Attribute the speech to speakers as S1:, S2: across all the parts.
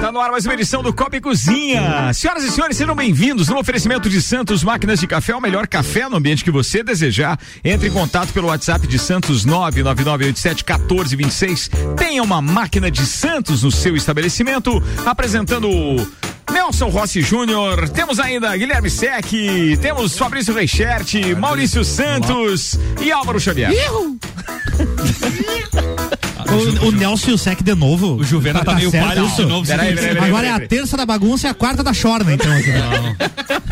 S1: Tá no ar mais uma edição do Copa e Cozinha. Senhoras e senhores, sejam bem-vindos no oferecimento de Santos Máquinas de Café, o melhor café no ambiente que você desejar. Entre em contato pelo WhatsApp de Santos 999871426. Tenha uma máquina de Santos no seu estabelecimento, apresentando Nelson Rossi Júnior, temos ainda Guilherme Sec, temos Fabrício Reichert, Maurício Santos e Álvaro Xavier.
S2: O, o Nelson e o Sec de novo.
S3: O Juvena tá, meio
S2: certo
S3: pálido de novo.
S1: Peraí, peraí, peraí,
S2: Agora é a terça da bagunça e a quarta da chorna, então. aqui.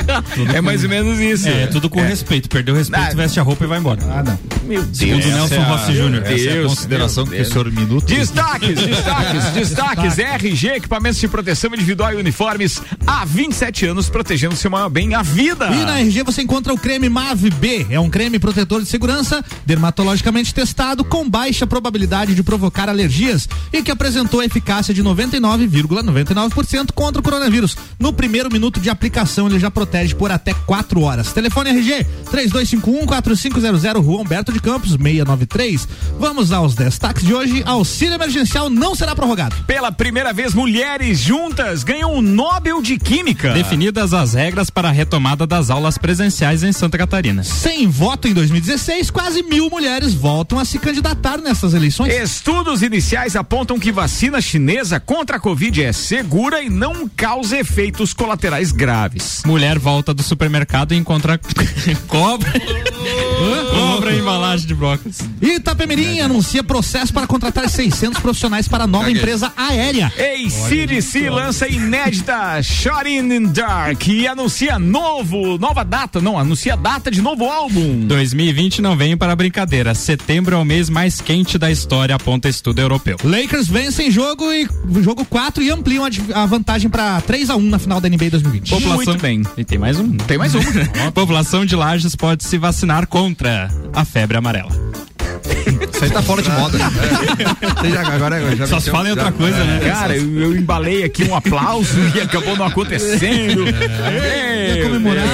S1: É mais ou menos isso.
S3: É, tudo com respeito. Perdeu o respeito, veste a roupa e vai embora.
S2: Ah, não.
S1: Meu
S3: Segundo
S1: Deus.
S3: Nelson Rossi Júnior.
S1: Deus,
S4: Essa é a consideração que o senhor minuto.
S1: Destaques, destaques, destaques. RG, equipamentos de proteção individual e uniformes há 27 anos, protegendo seu maior bem, a vida.
S2: E na RG você encontra o creme MAV B. É um creme protetor de segurança, dermatologicamente testado, com baixa probabilidade de provocar alergias e que apresentou eficácia de 99,99% contra o coronavírus. No primeiro minuto de aplicação, ele já protege por até 4 horas. Telefone RG 3251-4500, Rua Humberto de Campos, 693. Vamos aos destaques de hoje. Auxílio emergencial não será prorrogado.
S1: Pela primeira vez, mulheres juntas ganham o Nobel de Química.
S3: Definidas as regras para a retomada das aulas presenciais em Santa Catarina.
S2: Sem voto em 2016, quase mil mulheres voltam a se candidatar nessas eleições.
S1: Estudos iniciais apontam que vacina chinesa contra a Covid é segura e não causa efeitos colaterais graves.
S3: Mulher volta do supermercado e encontra cobra. cobra em embalagem de brócolis.
S2: Itapemirim anuncia processo para contratar 600 profissionais para a nova empresa aérea.
S1: ACDC lança inédita Shot in Dark e anuncia novo, nova data, não, anuncia data de novo álbum.
S3: 2020 não vem para brincadeira. Setembro é o mês mais quente da história, aponta estudo europeu.
S2: Lakers vencem jogo e jogo 4 e ampliam a, a vantagem para 3 a 1 na final da NBA 2020.
S1: Muito bem.
S3: E tem mais um.
S1: Tem mais um.
S3: A população de Lages pode se vacinar contra a febre amarela.
S4: Isso aí tá fora de moda. É. Já- agora já
S3: Só se fala em outra
S4: já-
S3: coisa, né?
S1: Cara, eu, eu embalei aqui um aplauso e acabou não acontecendo. É.
S2: Ia comemorar.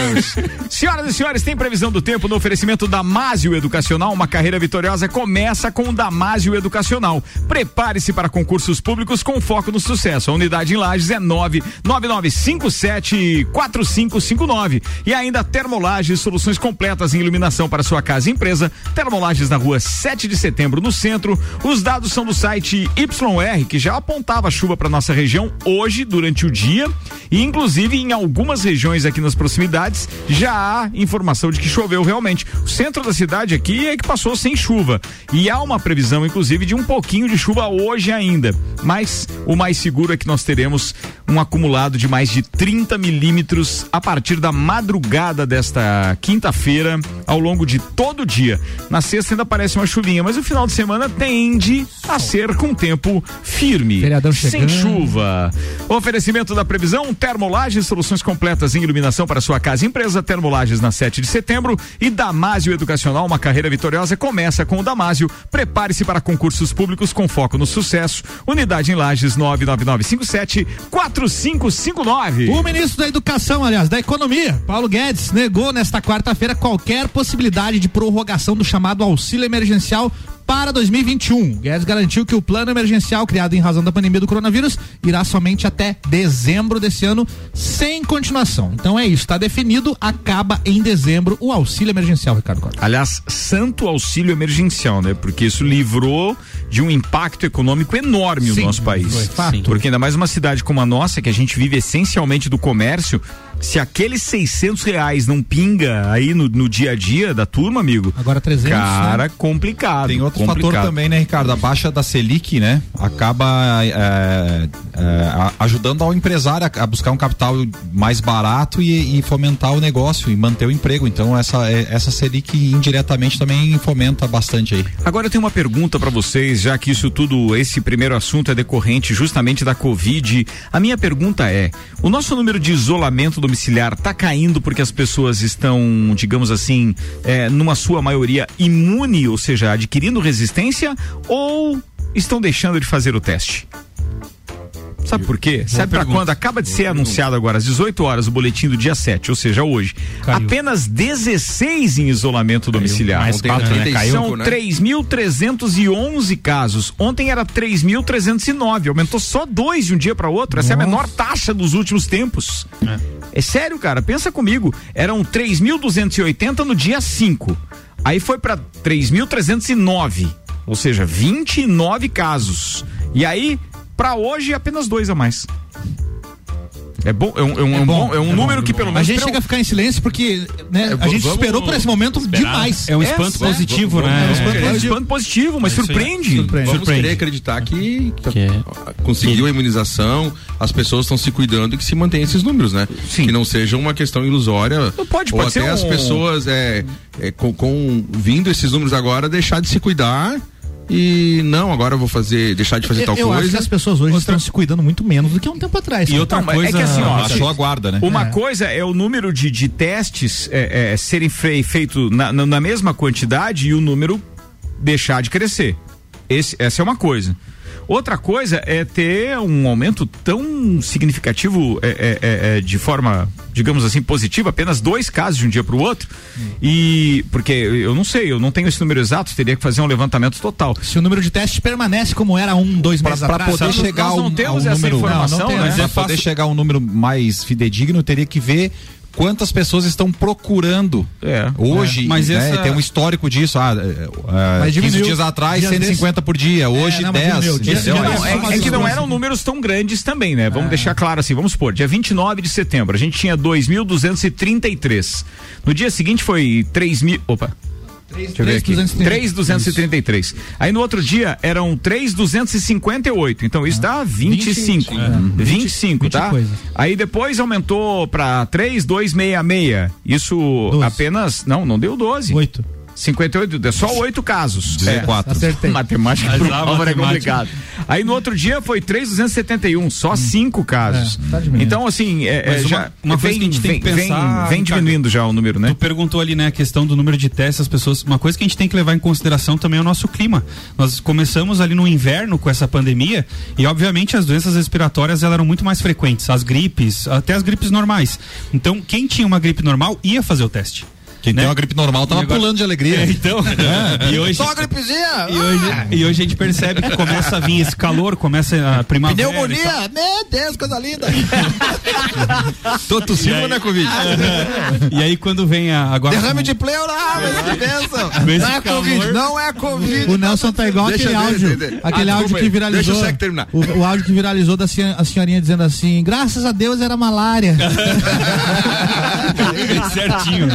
S1: Senhoras e senhores, tem previsão do tempo no oferecimento Damásio Educacional. Uma carreira vitoriosa começa com o Damásio Educacional. Prepare-se para concursos públicos com foco no sucesso. A unidade em Lages é 999574559. E ainda Termolages, soluções completas em iluminação para sua casa e empresa. Termolages na rua 7 de setembro, no centro. Os dados são do site YR, que já apontava chuva para nossa região hoje, durante o dia. E inclusive em algumas regiões aqui nas proximidades já há informação de que choveu realmente. O centro da cidade aqui é que passou sem chuva. E há uma previsão, inclusive, de um pouquinho de chuva hoje ainda. Mas o mais seguro é que nós teremos um acumulado de mais de 30 milímetros a partir da madrugada desta quinta-feira, ao longo de todo o dia. Na sexta ainda parece uma chuvinha, mas o final de semana tende a ser com tempo firme.
S2: Feriadão
S1: sem
S2: chegando.
S1: chuva. Oferecimento da previsão, Termolages, soluções completas em iluminação para sua casa e empresa, Termolages na 7 de setembro e Damásio Educacional, uma carreira vitoriosa começa com o Damásio. Prepare-se para concursos públicos com foco no sucesso. Unidade em Lages 99957 4559.
S2: O ministro da Educação, aliás, da Economia, Paulo Guedes, negou nesta quarta-feira qualquer possibilidade de prorrogação do chamado auxílio emergencial para 2021. Guedes garantiu que o plano emergencial criado em razão da pandemia do coronavírus irá somente até dezembro desse ano, sem continuação. Então é isso, está definido, acaba em dezembro o auxílio emergencial, Ricardo Costa.
S1: Aliás, santo auxílio emergencial, né? Porque isso livrou de um impacto econômico enorme
S2: Sim,
S1: o nosso país.
S2: foi fato.
S1: Porque ainda mais uma cidade como a nossa, que a gente vive essencialmente do comércio, se aqueles 600 reais não pinga aí no, no dia a dia da turma, amigo,
S2: Agora 300,
S1: cara,
S2: né?
S1: complicado.
S4: Tem outro
S1: complicado.
S4: fator também, né, Ricardo? A baixa da Selic, né? Acaba é, é, a- ajudando ao empresário a, buscar um capital mais barato e, e fomentar o negócio e manter o emprego. Então, essa, é- essa Selic indiretamente também fomenta bastante aí.
S1: Agora eu tenho uma pergunta para vocês, já que isso tudo, esse primeiro assunto é decorrente justamente da Covid. A minha pergunta é: o nosso número de isolamento domiciliar tá caindo porque as pessoas estão, digamos assim, é, numa sua maioria imune, ou seja, adquirindo resistência, ou estão deixando de fazer o teste? Sabe por quê? Sabe pra
S3: pergunta.
S1: quando? Acaba de ser anunciado agora, às 18 horas, o boletim do dia 7, ou seja, hoje.
S3: Caiu.
S1: Apenas 16 em isolamento domiciliar.
S3: mais
S5: Ontem
S3: quatro,
S5: era
S3: né? Caiu.
S5: 35,
S1: São
S5: né?
S1: 3.311 casos. Ontem era 3.309. Aumentou só dois de um dia para outro. Essa é a menor taxa dos últimos tempos. É. sério, cara. Pensa comigo. Eram 3.280 no dia 5. Aí foi para 3.309. Ou seja, 29 casos. E aí, para hoje, apenas dois a mais. É bom, é um, é um, é um bom, é um número que pelo
S2: A
S1: menos
S2: gente
S1: preo-
S2: chega a ficar em silêncio porque né, a
S5: vamos-
S2: gente esperou por esse momento demais.
S3: É um
S1: É,
S3: espanto
S1: é,
S3: positivo,
S5: vamos-
S3: né?
S5: vamos-
S1: é um espanto positivo, mas surpreende.
S2: Surpreende.
S5: Vamos
S3: Surpreende.
S5: querer acreditar que, que
S3: Que-
S5: conseguiu a imunização, as pessoas estão se cuidando e que se mantém esses números, né?
S1: Sim.
S5: Que não seja uma questão ilusória.
S1: Não pode,
S5: ou
S1: pode ser
S5: até as
S1: um-
S5: pessoas é, é, com, com- vindo esses números agora deixar de se cuidar e não, agora eu vou fazer, deixar de fazer
S2: Eu,
S5: tal
S2: eu acho que
S5: coisa.
S2: as pessoas hoje estão se cuidando muito menos do que há um tempo atrás.
S3: E outra
S1: Não, mas é
S3: coisa.
S1: que assim, ó,
S4: a guarda, né?
S1: Uma
S2: É.
S1: coisa é o número de, de testes é, é, serem fei- feito na, na- na mesma quantidade e o número deixar de crescer. Esse- essa é uma coisa. Outra coisa é ter um aumento tão significativo é, é, é, é, de forma, digamos assim, positiva, apenas dois casos de um dia para o outro. E porque eu não sei, eu não tenho esse número exato, teria que fazer um levantamento total.
S2: Se o número de testes permanece como era um, dois
S4: Pra,
S2: meses
S4: pra
S2: atrás.
S4: poder
S1: nós
S4: chegar
S1: não
S4: a um,
S1: temos
S4: a um
S1: essa
S4: número,
S1: informação,
S2: Não, não tem,
S1: né?
S2: né?
S4: Pra
S1: É
S4: poder
S1: fácil-
S4: chegar a um número mais fidedigno, teria que ver quantas pessoas estão procurando
S1: É.
S4: hoje.
S3: É. Mas
S4: né?
S3: essa-
S4: Tem um histórico disso. Ah, é, é,
S2: Mas
S4: 15
S2: diminuiu.
S4: dias atrás,
S2: Dias
S4: 150 por dia. Hoje,
S2: não, mas
S4: 10.
S2: diminuiu.
S4: Entendeu?
S2: dias-
S1: Não,
S4: É-
S1: é, é que não eram números tão grandes também, né? Vamos deixar claro assim, vamos supor, dia 29 de setembro, a gente tinha 2.233. No dia seguinte foi 3 mil. Opa. Deixa eu ver aqui. 3,233. Aí no outro dia eram 3,258. Então isso dá 25. 25, tá?
S2: coisa.
S1: Aí depois aumentou pra 3,266. Isso
S2: Doze.
S1: apenas. Não, não deu 12.
S2: Oito.
S1: 58, deu só oito casos.
S4: 14.
S2: Acertei.
S1: Matemática
S3: Mas
S1: pro
S3: a
S1: Álvaro é
S3: matemática.
S1: complicado. Aí no outro dia foi 3,271, só cinco casos.
S2: É, tá
S1: então, assim, é, é,
S3: Mas uma-
S1: já
S3: uma coisa
S1: vem,
S3: que a gente tem
S1: vem,
S3: que
S1: vem-
S3: pensar,
S1: vem
S3: Ricardo,
S1: diminuindo já o número, né?
S3: Tu perguntou ali, né, a questão do número de testes, as pessoas. Uma coisa que a gente tem que levar em consideração também é o nosso clima. Nós começamos ali no inverno com essa pandemia e, obviamente, as doenças respiratórias elas eram muito mais frequentes, as gripes, até as gripes normais. Então, quem tinha uma gripe normal ia fazer o teste.
S4: Quem
S3: né?
S4: tem uma gripe normal tava
S3: agora-
S4: pulando de alegria.
S3: É, então, e hoje,
S4: Só uma gripezinha!
S3: e hoje, e hoje a gente percebe que começa a vir esse calor, começa a primavera.
S4: Pneumonia! Meu Deus, coisa linda!
S5: Tô tossindo, né, Covid?
S3: E aí quando vem a, agora
S4: Derrame de pleura! Ah, mas que bênção! Não é. Covid, não é Covid!
S2: O Nelson tá igual
S5: Deixa
S2: aquele
S5: ver,
S2: áudio.
S5: de- de-
S2: Aquele
S5: Ah,
S2: áudio
S5: desculpa
S2: que viralizou.
S5: Deixa o Sec terminar.
S2: O, o áudio que viralizou da senha- a senhorinha dizendo assim: graças a Deus era malária.
S3: certinho.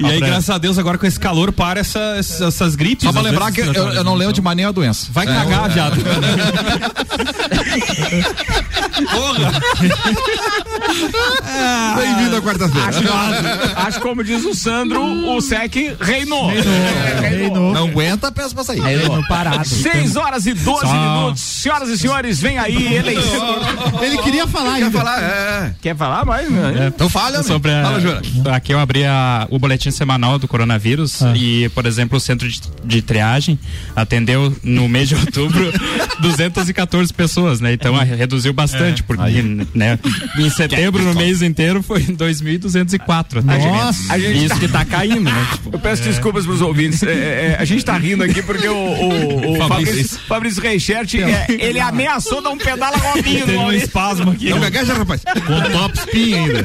S3: E aí, graças a Deus, agora com esse calor, para essa, essas, gripes.
S4: Só pra lembrar
S3: vezes,
S4: que eu, eu não lembro de mais nenhuma doença.
S3: Vai cagar, viado.
S5: Bem-vindo à quarta-feira.
S1: Acho, acho como diz o Sandro, o SEC reinou.
S2: Reinou.
S4: Não aguenta, peça pra sair.
S2: Reinou parado.
S1: 6 horas e 12 minutos. Senhoras e senhores, vem aí eleição.
S2: Ele queria falar
S5: Quer
S2: ainda.
S5: falar? É.
S1: Quer falar mais? né?
S4: Então falha,
S3: Sobre a-
S5: Fala, Jura.
S3: Aqui eu abri a- o boletim semanal do coronavírus e, por exemplo, o centro de, de triagem atendeu no mês de outubro 214 pessoas, né? Então ah, reduziu bastante, porque né, em setembro, no mês inteiro, foi 2.204. Tá,
S2: Nossa.
S1: A gente
S3: Isso que tá caindo, né? Tipo,
S1: Eu peço desculpas pros ouvintes. É, é, a gente tá rindo aqui porque o, o, o
S3: Fabrício.
S1: Fabrício, Reichert, é, ele ameaçou dar um pedala Robinho
S3: teve um espasmo aqui.
S5: Não gagueja, rapaz.
S4: Com top spin ainda.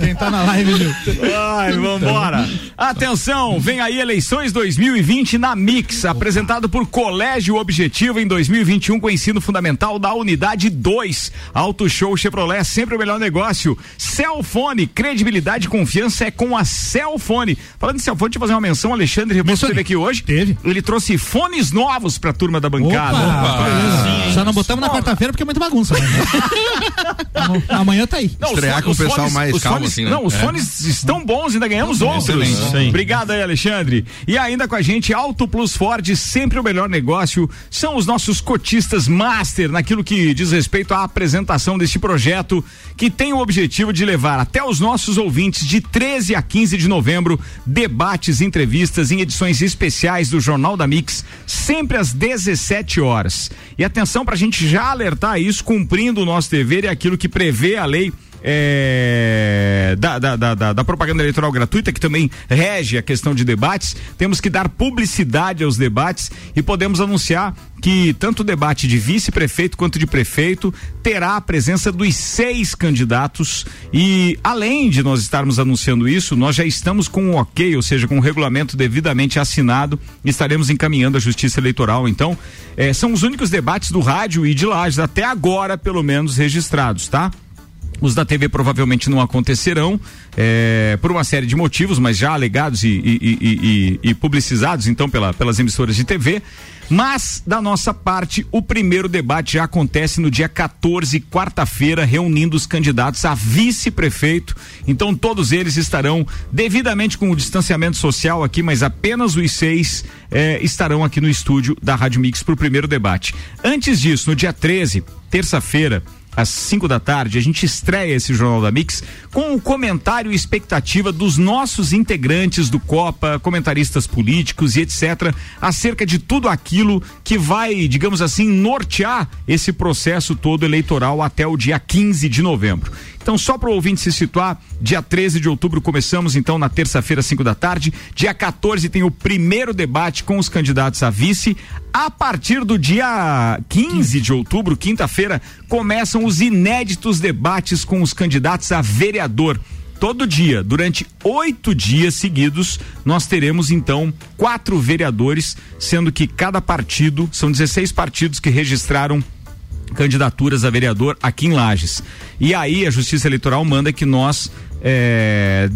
S2: Quem tá na live, viu?
S1: Ai, vambora. Atenção, vem aí eleições 2020 na Mix, apresentado por Colégio Objetivo em 2021 com ensino fundamental da unidade 2. Auto Show Chevrolet, sempre o melhor negócio. Celfone, credibilidade e confiança é com a Celfone. Falando em Celfone, deixa eu fazer uma menção, Alexandre Rebouças esteve aqui hoje.
S2: Teve.
S1: Ele trouxe fones novos pra turma da bancada.
S2: Opa, beleza. Só não botamos na quarta-feira porque é muita bagunça. né? Amanhã tá aí.
S1: Não,
S5: Estrear com o pessoal
S1: fones-
S5: mais
S1: os
S5: calmo,
S1: fones-
S5: assim, né?
S1: Não, os
S5: É.
S1: fones estão bons, ainda ganhamos 11.
S5: Excelente.
S1: Obrigado aí, Alexandre. E ainda com a gente, Auto Plus Ford, sempre o melhor negócio. São os nossos cotistas master naquilo que diz respeito à apresentação deste projeto, que tem o objetivo de levar até os nossos ouvintes de 13 a 15 de novembro debates, entrevistas em edições especiais do Jornal da Mix, sempre às 17 horas. E atenção para a gente já alertar isso, cumprindo o nosso dever e aquilo que prevê a lei é, da, da, da, da, propaganda eleitoral gratuita, que também rege a questão de debates. Temos que dar publicidade aos debates e podemos anunciar que tanto o debate de vice-prefeito quanto de prefeito terá a presença dos seis candidatos e além de nós estarmos anunciando isso, nós já estamos com o um ok, ou seja, com o um regulamento devidamente assinado, estaremos encaminhando à Justiça Eleitoral. Então, eh, são os únicos debates do rádio e de lajes até agora, pelo menos, registrados, tá? Os da TV provavelmente não acontecerão é, por uma série de motivos, mas já alegados e, e, e, e, publicizados então pela, pelas emissoras de TV. Mas, da nossa parte, o primeiro debate já acontece no dia 14, quarta-feira, reunindo os candidatos a vice-prefeito. Então, todos eles estarão devidamente com o distanciamento social aqui, mas apenas os seis é, estarão aqui no estúdio da Rádio Mix para o primeiro debate. Antes disso, no dia 13, terça-feira, às 5 da tarde, a gente estreia esse Jornal da Mix com o comentário e expectativa dos nossos integrantes do Copa, comentaristas políticos e etc., acerca de tudo aquilo que vai, digamos assim, nortear esse processo todo eleitoral até o dia 15 de novembro. Então, só para o ouvinte se situar, dia 13 de outubro começamos então na terça-feira, 5 da tarde. Dia 14 tem o primeiro debate com os candidatos a vice. A partir do dia 15 de outubro, quinta-feira, começam os inéditos debates com os candidatos a vereador todo dia, durante oito dias seguidos, nós teremos então quatro vereadores, sendo que cada partido, são 16 partidos que registraram candidaturas a vereador aqui em Lages. E aí a Justiça Eleitoral manda que nós é,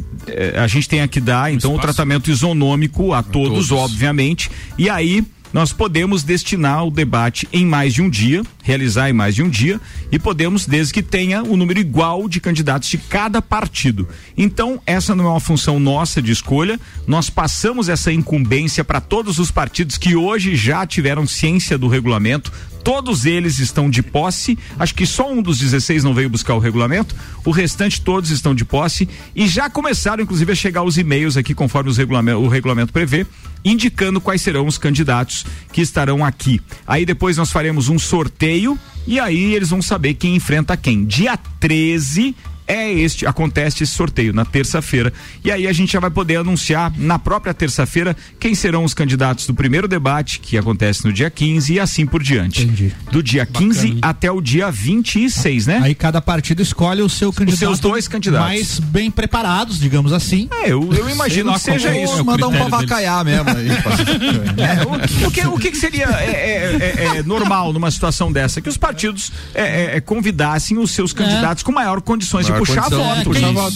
S1: a gente tenha que dar então o tratamento isonômico a, a todos, todos, obviamente. E aí nós podemos destinar o debate em mais de um dia, realizar em mais de um dia, e podemos, desde que tenha o um número igual de candidatos de cada partido. Então, essa não é uma função nossa de escolha, nós passamos essa incumbência para todos os partidos que hoje já tiveram ciência do regulamento, todos eles estão de posse. Acho que só um dos 16 não veio buscar o regulamento, o restante todos estão de posse e já começaram, inclusive, a chegar os e-mails aqui, conforme regulamento, o regulamento prevê, indicando quais serão os candidatos que estarão aqui. Aí depois nós faremos um sorteio e aí eles vão saber quem enfrenta quem. Dia 13 é este, acontece esse sorteio na terça-feira. E aí a gente já vai poder anunciar na própria terça-feira quem serão os candidatos do primeiro debate, que acontece no dia 15 e assim por diante.
S2: Entendi.
S1: Do dia Bacana, 15 hein? até o dia 26, né?
S2: Aí cada partido escolhe o seu candidato. Os
S1: seus dois candidatos.
S2: Mais bem preparados, digamos assim.
S1: É, eu, eu imagino que seja isso. É
S4: Mandar um pavacaiar mesmo aí.
S1: é, o, o, que, o que seria é, é, é, é, normal numa situação dessa? Que os partidos é, convidassem os seus candidatos com maior condições de puxar voto.
S2: Puxar voto.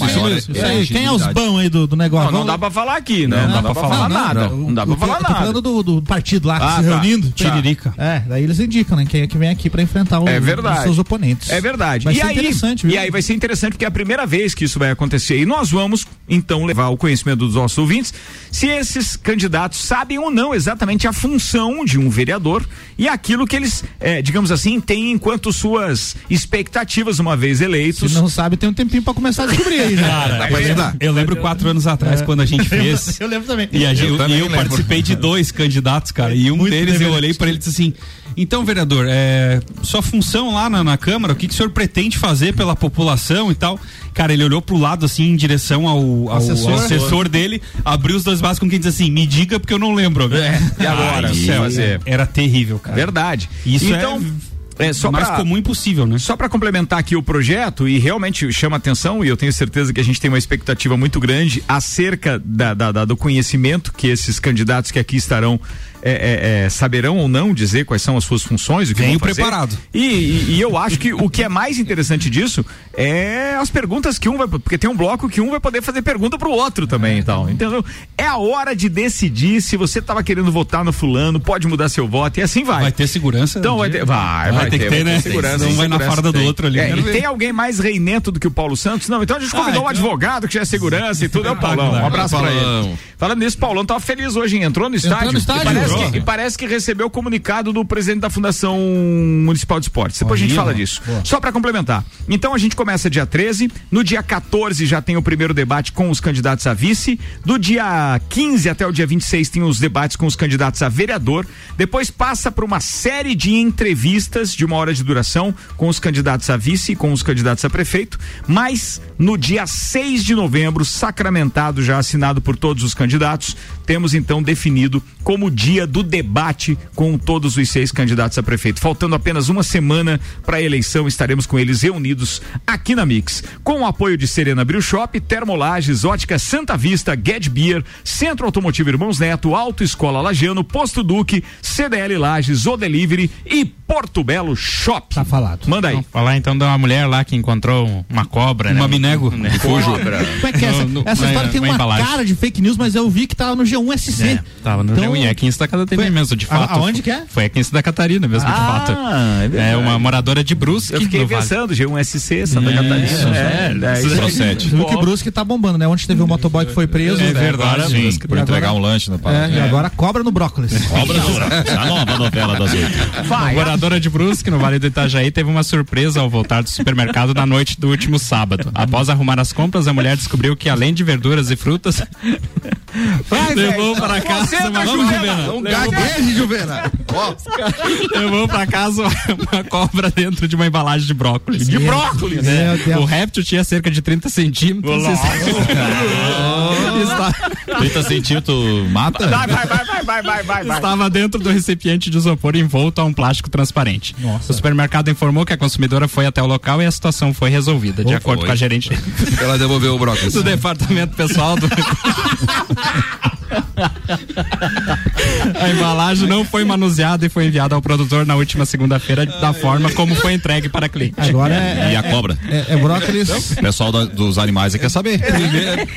S2: Quem é os bons aí do, do negócio?
S1: Não, não dá pra falar aqui, né? Não, dá pra falar nada. Não dá pra falar nada.
S2: falando do, do partido lá,
S1: ah,
S2: se tá. reunindo.
S1: Tiririca.
S2: É, daí eles indicam, né? Quem é que vem aqui pra enfrentar
S1: é os
S2: seus oponentes.
S1: É verdade.
S2: Vai ser interessante, viu?
S1: E aí vai ser interessante porque é a primeira vez que isso vai acontecer. E nós vamos, então, levar o conhecimento dos nossos ouvintes se esses candidatos sabem ou não exatamente a função de um vereador e aquilo que eles, é, digamos assim, têm enquanto suas expectativas uma vez eleitos.
S2: Se não sabe, tem um tempinho para começar a descobrir aí, né?
S3: Cara, eu, eu, lembro quatro anos atrás, é. quando a gente fez.
S2: eu lembro também.
S3: E, a,
S2: eu,
S3: eu, também eu participei de dois candidatos, cara. E um Muito deles eu olhei para ele e disse assim: então, vereador, é, sua função lá na, na Câmara, o que, que o senhor pretende fazer pela população e tal? Cara, ele olhou pro lado assim, em direção ao, ao assessor, ao assessor dele, abriu os dois vasos com quem diz assim: me diga porque eu não lembro.
S1: É, e agora?
S3: Ai, era terrível, cara.
S1: Verdade.
S3: Isso então. É é, só mais pra, comum impossível, né?
S1: Só para complementar aqui o projeto, e realmente chama atenção, e eu tenho certeza que a gente tem uma expectativa muito grande acerca da, da, da do conhecimento que esses candidatos que aqui estarão é, é, é, saberão ou não dizer quais são as suas funções, o que
S4: Venho
S1: vão fazer.
S4: preparado.
S1: E, e- e eu acho que o que é mais interessante disso é as perguntas que um vai. Porque tem um bloco que um vai poder fazer pergunta pro outro também, então. Entendeu? É a hora de decidir se você tava querendo votar no fulano, pode mudar seu voto e assim vai.
S6: Vai ter segurança?
S1: Então vai ter, vai, vai,
S6: ter que ter, né?
S1: segurança,
S6: Um vai na farda do
S1: tem.
S6: outro ali.
S1: É, e
S6: ver.
S1: tem alguém mais reinento do que o Paulo Santos? Não, então a gente convidou
S6: Ah,
S1: um
S6: então-
S1: advogado que já é segurança e tudo, é o Paulão. Um abraço pra
S5: Paulão.
S1: ele. Falando nisso, Paulão tava feliz hoje, hein? entrou no estádio.
S2: no estádio,
S1: parece que, e parece que recebeu o comunicado do presidente da Fundação Municipal de Esportes. Depois a gente fala disso. Só pra complementar. Então a gente começa dia 13, no dia 14 já tem o primeiro debate com os candidatos a vice, do dia 15 até o dia 26 tem os debates com os candidatos a vereador, depois passa por uma série de entrevistas de uma hora de duração com os candidatos a vice e com os candidatos a prefeito, mas no dia 6 de novembro, sacramentado já assinado por todos os candidatos, temos então definido como dia do debate com todos os seis candidatos a prefeito. Faltando apenas uma semana para a eleição, estaremos com eles reunidos aqui na Mix. Com o apoio de Serena Brew Shop, Termolages, Ótica Santa Vista, Get Beer, Centro Automotivo Irmãos Neto, Autoescola Lagiano, Posto Duque, CDL Lages, O Delivery e Porto Belo Shop.
S2: Tá falado.
S1: Manda aí.
S3: Vamos falar então de uma mulher lá que encontrou uma cobra, né?
S6: Uma minego.
S3: Né?
S1: Cobra.
S2: Como é que é essa?
S3: No- no-
S2: essa
S3: na-
S2: história tem
S3: na
S2: uma
S3: embalagem.
S2: cara de fake news, mas eu vi que tava no G1SC.
S3: É, tava no
S2: Então-
S3: G1 e aqui em Santa Catarina
S2: Foi-
S3: mesmo, de
S2: A-
S3: fato.
S2: aonde que é?
S3: Foi aqui em Santa Catarina mesmo, de
S1: Ah,
S3: fato.
S1: é.
S3: É uma moradora de Brusque.
S1: Eu fiquei
S3: no Vale.
S1: pensando, G1SC, Santa Catarina. É, é, isso aí.
S4: Procede.
S2: Viu que o Brusque tá bombando, né? Ontem teve um motoboy que foi preso.
S3: É
S2: né?
S3: verdade.
S4: Sim,
S3: Brusque.
S4: por entregar um lanche na
S2: É,
S4: parada.
S2: e agora cobra no brócolis.
S7: A nova novela das oito.
S1: Vai,
S3: moradora de Brusque, no Vale do Itajaí, teve uma surpresa ao voltar do supermercado na noite do último sábado. Após arrumar as compras, a mulher descobriu que além de verduras e frutas,
S1: vai,
S3: levou
S1: velho.
S3: para casa
S1: Juliana.
S5: Não gagueje, Juvena.
S3: levou para casa uma cobra dentro de uma embalagem de brócolis.
S1: De brócolis.
S2: Meu
S3: O réptil tinha cerca de 30 centímetros. Está-
S7: 30 centímetros mata?
S1: Vai, vai, vai, vai, vai, vai, vai, vai.
S3: Estava dentro do recipiente de isopor envolto a um plástico transparente.
S2: Nossa.
S3: O supermercado informou que a consumidora foi até o local e a situação foi resolvida, de acordo com a gerente
S5: Ela devolveu o brócolis.
S3: do departamento pessoal do. a embalagem não foi manuseada e foi enviada ao produtor na última segunda-feira da forma como foi entregue para cliente.
S2: Agora é,
S7: E a cobra?
S2: é, é brócolis.
S4: O pessoal da- dos animais aí quer saber.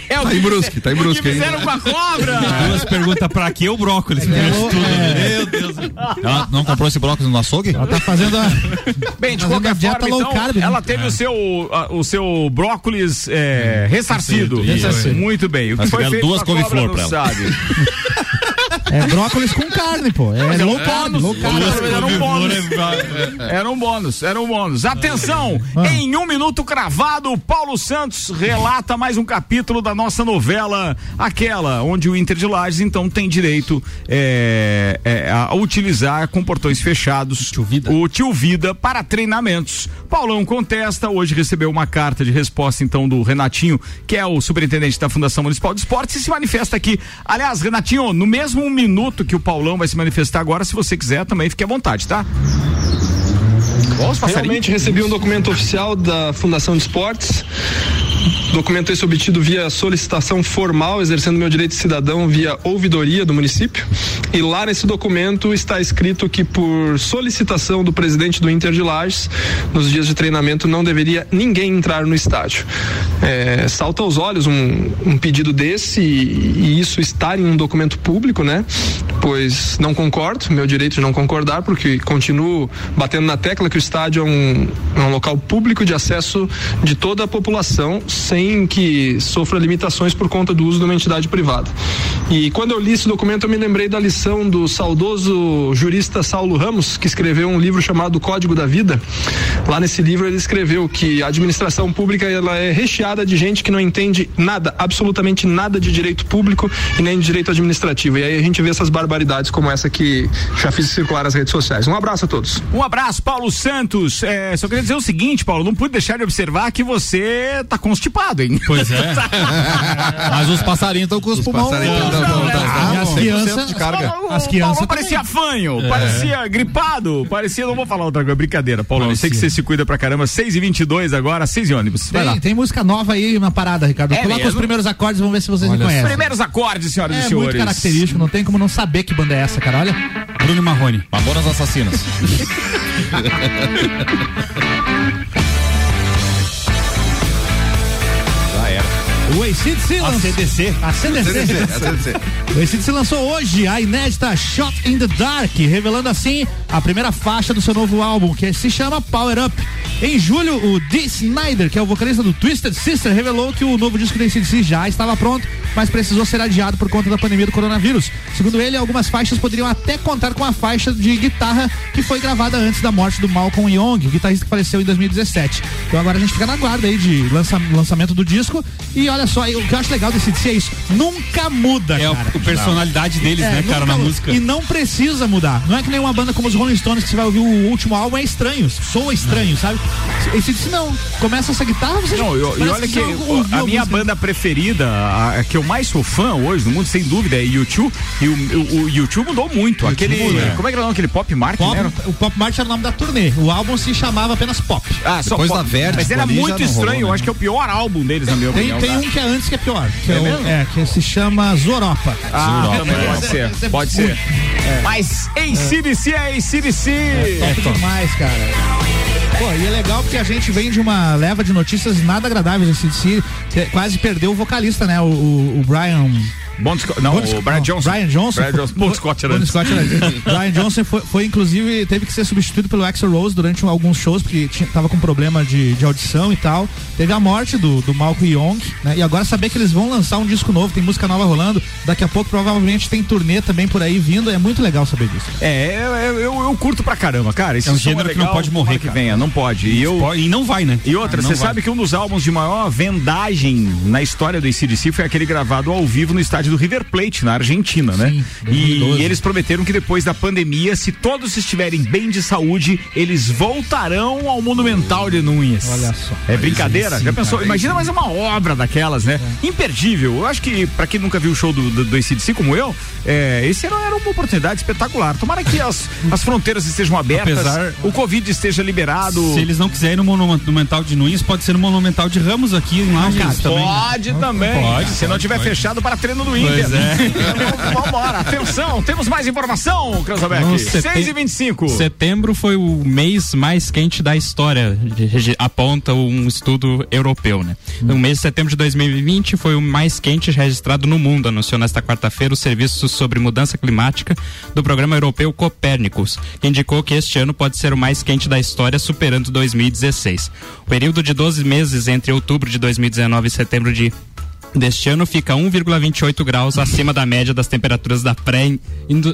S1: É o
S5: Tá
S1: que
S5: em Brusque, tá em
S1: que
S5: Brusque ainda.
S1: fizeram com a cobra.
S6: Duas perguntas pra que o brócolis? Meu Deus.
S4: Ela não comprou esse brócolis no açougue?
S2: Ela tá fazendo a.
S1: Bem, de qualquer forma,
S2: low
S1: então,
S2: carb, né?
S1: ela teve o seu a- o seu brócolis é, ressarcido.
S3: Ressarcido.
S1: Muito bem. O que
S7: Mas
S1: foi feito
S7: duas couve-flor pra
S1: sabe.
S2: É brócolis com carne, pô. É low carb, low carb.
S1: Era um bônus. Era um bônus, era um bônus. Atenção, em um minuto cravado, Paulo Santos relata mais um capítulo da nossa novela, aquela onde o Inter de Lages então tem direito é, é, a utilizar com portões fechados o Tio Vida para treinamentos. Paulão contesta, hoje recebeu uma carta de resposta então do Renatinho, que é o superintendente da Fundação Municipal de Esportes, e se manifesta aqui. Aliás, Renatinho, no mesmo minuto que o Paulão vai se manifestar agora, se você quiser também fique à vontade, tá?
S8: Realmente recebi um documento oficial da Fundação de Esportes. Documento esse obtido via solicitação formal, exercendo meu direito de cidadão via ouvidoria do município. E lá nesse documento está escrito que, por solicitação do presidente do Inter de Lages, nos dias de treinamento não deveria ninguém entrar no estádio. É, salta aos olhos um, um pedido desse e, e isso estar em um documento público, né? Pois não concordo, meu direito de não concordar, porque continuo batendo na tecla que o estádio é um, é um local público de acesso de toda a população, sem que sofra limitações por conta do uso de uma entidade privada. E quando eu li esse documento, eu me lembrei da lição do saudoso jurista Saulo Ramos, que escreveu um livro chamado Código da Vida. Lá nesse livro ele escreveu que a administração pública ela é recheada de gente que não entende nada, absolutamente nada de direito público e nem de direito administrativo. E aí a gente vê essas barbaridades como essa que já fiz circular nas redes sociais. Um abraço a todos.
S1: Um abraço, Paulo Santos. É, só queria dizer o seguinte, Paulo, não pude deixar de observar que você tá constipado, hein?
S6: Pois é.
S4: Mas os passarinhos estão com os, não,
S2: E as
S4: 100%
S2: crianças.
S4: de carga.
S2: As crianças.
S1: Parecia fanho, parecia gripado, parecia, não vou falar outra coisa, brincadeira, Paulo, eu sei que você se cuida pra caramba, 6 e 22 agora, 6 e ônibus, vai lá.
S2: Tem, música nova aí na parada, Ricardo.
S1: É
S2: Coloca
S1: mesmo?
S2: os primeiros acordes, vamos ver se vocês reconhecem.
S1: Primeiros acordes, senhoras e
S2: É
S1: senhores.
S2: muito característico, não tem como não saber que banda é essa, cara. Olha.
S6: Bruno e Marrone.
S4: Mamonas Assassinas.
S2: O ACDC
S6: A
S2: lançou.
S6: CDC.
S2: A CDC. O ACDC lançou hoje a inédita Shot in the Dark, revelando assim a primeira faixa do seu novo álbum, que se chama Power Up. Em julho, o Dee Snyder, que é o vocalista do Twisted Sister, revelou que o novo disco do ACDC já estava pronto, mas precisou ser adiado por conta da pandemia do coronavírus. Segundo ele, algumas faixas poderiam até contar com a faixa de guitarra que foi gravada antes da morte do Malcolm Young, guitarrista que faleceu em 2017. Então agora a gente fica na guarda aí de lança- lançamento do disco. E olha só, o que eu acho legal desse DC é isso. Nunca muda,
S6: É o,
S2: cara.
S6: o personalidade deles,
S2: É,
S6: né, cara, na
S2: muda.
S6: música.
S2: E não precisa mudar. Não é que nem uma banda como os Rolling Stones que você vai ouvir o último álbum é estranho, soa estranho, sabe? Esse disse não. Começa essa guitarra, você
S1: Não, eu- e olha que o-
S2: ouviu
S1: a minha banda preferida, a, a que eu mais sou fã hoje no mundo, sem dúvida, é YouTube. E o, o, o YouTube mudou muito. aquele.
S2: muda.
S1: Como é que era o nome? Aquele Pop Mart,
S2: Pop,
S1: né?
S2: o Pop Mart era o nome da turnê. O álbum se chamava apenas Pop.
S1: Ah, só
S4: Depois
S1: Pop.
S4: da Vertigo
S1: Mas era muito
S4: não
S1: estranho.
S4: rolou, né?
S1: Eu acho que é o pior álbum deles, na minha
S2: Tem,
S1: opinião.
S2: tem
S1: tá?
S2: Um que é antes que é pior. Que
S1: É
S2: é, o- é, que se chama Zoropa.
S1: Ah,
S2: Zoropa.
S1: também pode
S2: Esse é-
S1: ser.
S2: é
S1: Pode
S2: muito-
S1: ser. Mas ACDC é ACDC.
S2: Top demais, cara. Pô, e é legal porque a gente vem de uma leva de notícias nada agradáveis assim, de si. que Quase perdeu o vocalista, né? O, o, o Brian.
S1: Bon Scott- não,
S2: Bon-
S1: o Brian Johnson.
S2: Brian Johnson.
S1: Brian Johnson. Bon Scott era
S2: Bon
S1: antes.
S2: Scott era antes. Brian Johnson foi, foi, inclusive, teve que ser substituído pelo Axel Rose durante um- alguns shows, porque tinha, tava com problema de, de audição e tal. Teve a morte do, do Malcolm Young, né? E agora saber que eles vão lançar um disco novo, tem música nova rolando. Daqui a pouco provavelmente tem turnê também por aí vindo. É muito legal saber disso.
S1: É, eu, eu, eu- eu curto pra caramba, cara. Esse
S6: É um
S1: som
S6: gênero que não
S1: legal,
S6: pode morrer,
S1: que
S6: cara.
S1: venha, não pode. E eu,
S6: E não vai, né?
S1: E outra, você
S6: vai.
S1: sabe que um dos álbuns de maior vendagem na história do ACDC foi aquele gravado ao vivo no estádio do River Plate, na Argentina, né?
S2: Sim,
S1: E,
S2: 2012.
S1: eles prometeram que depois da pandemia, se todos estiverem bem de saúde, eles voltarão ao Monumental de Núñez.
S2: Olha só.
S1: É brincadeira? Já pensou? Imagina mais uma obra daquelas, né?
S2: É.
S1: Imperdível. Eu acho que, pra quem nunca viu o show do, do, do ACDC como eu, é, esse era, era uma oportunidade espetacular. Tomara que as, as fronteiras estejam abertas,
S6: Apesar-
S1: o Covid esteja liberado.
S6: Se eles não quiserem no Monumental de Nunes, pode ser no Monumental de Ramos aqui em Lages também.
S1: Pode também.
S6: Pode,
S1: Se não tiver
S6: pode.
S1: fechado para treino do
S6: Pois é.
S1: Então, Vambora. Atenção, temos mais informação, Cranzabeck.
S3: No
S1: 6
S3: sete-
S1: e 25
S3: Setembro foi o mês mais quente da história, aponta um estudo europeu, né? No mês de setembro de 2020 foi o mais quente registrado no mundo, anunciou nesta quarta-feira o Serviço sobre Mudança Climática do Programa Europeu Copérnicos, que indicou que este ano pode ser o mais quente da história, superando 2016. O período de 12 meses entre outubro de 2019 e setembro de deste ano fica 1,28 graus acima da média das temperaturas da, pré,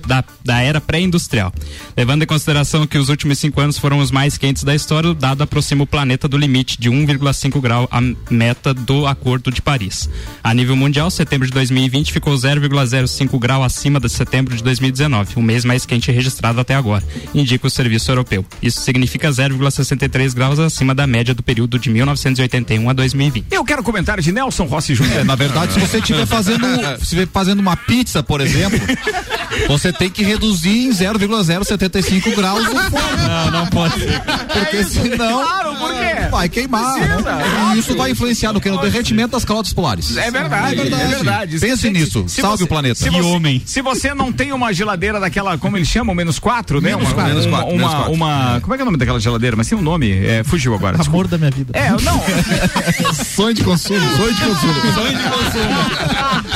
S3: da, da era pré-industrial. Levando em consideração que os últimos cinco anos foram os mais quentes da história, o dado aproxima o planeta do limite de 1,5 grau, a meta do Acordo de Paris. A nível mundial, setembro de 2020 ficou 0,05 grau acima de setembro de 2019, o mês mais quente registrado até agora, indica o Serviço Europeu. Isso significa 0,63 graus acima da média do período de 1981 a 2020.
S1: Eu quero comentário de Nelson Rossi Júnior.
S4: É, na verdade, se você estiver fazendo, se fazendo uma pizza, por exemplo, você tem que reduzir em 0,075 graus o forno.
S6: Não, não pode.
S4: Porque senão
S1: Claro, por quê?
S4: vai queimar.
S1: Precisa,
S4: né? E isso vai influenciar no que? No derretimento das calotas polares.
S1: É verdade, é verdade.
S4: Pense
S1: Se-
S4: nisso.
S1: se
S4: Salve
S1: você-
S4: o planeta.
S1: Se
S6: Que
S1: você,
S6: homem.
S1: Se você não tem uma geladeira daquela, como eles chamam, menos quatro, né?
S4: Menos
S1: uma,
S4: quatro,
S1: uma,
S4: menos quatro,
S1: uma,
S4: quatro.
S1: uma- como é que é o nome daquela geladeira? Mas tem um nome, é, fugiu agora. desculpa.
S2: Amor da minha vida.
S1: É, não.
S4: Sonho de consumo. Sonho de consumo.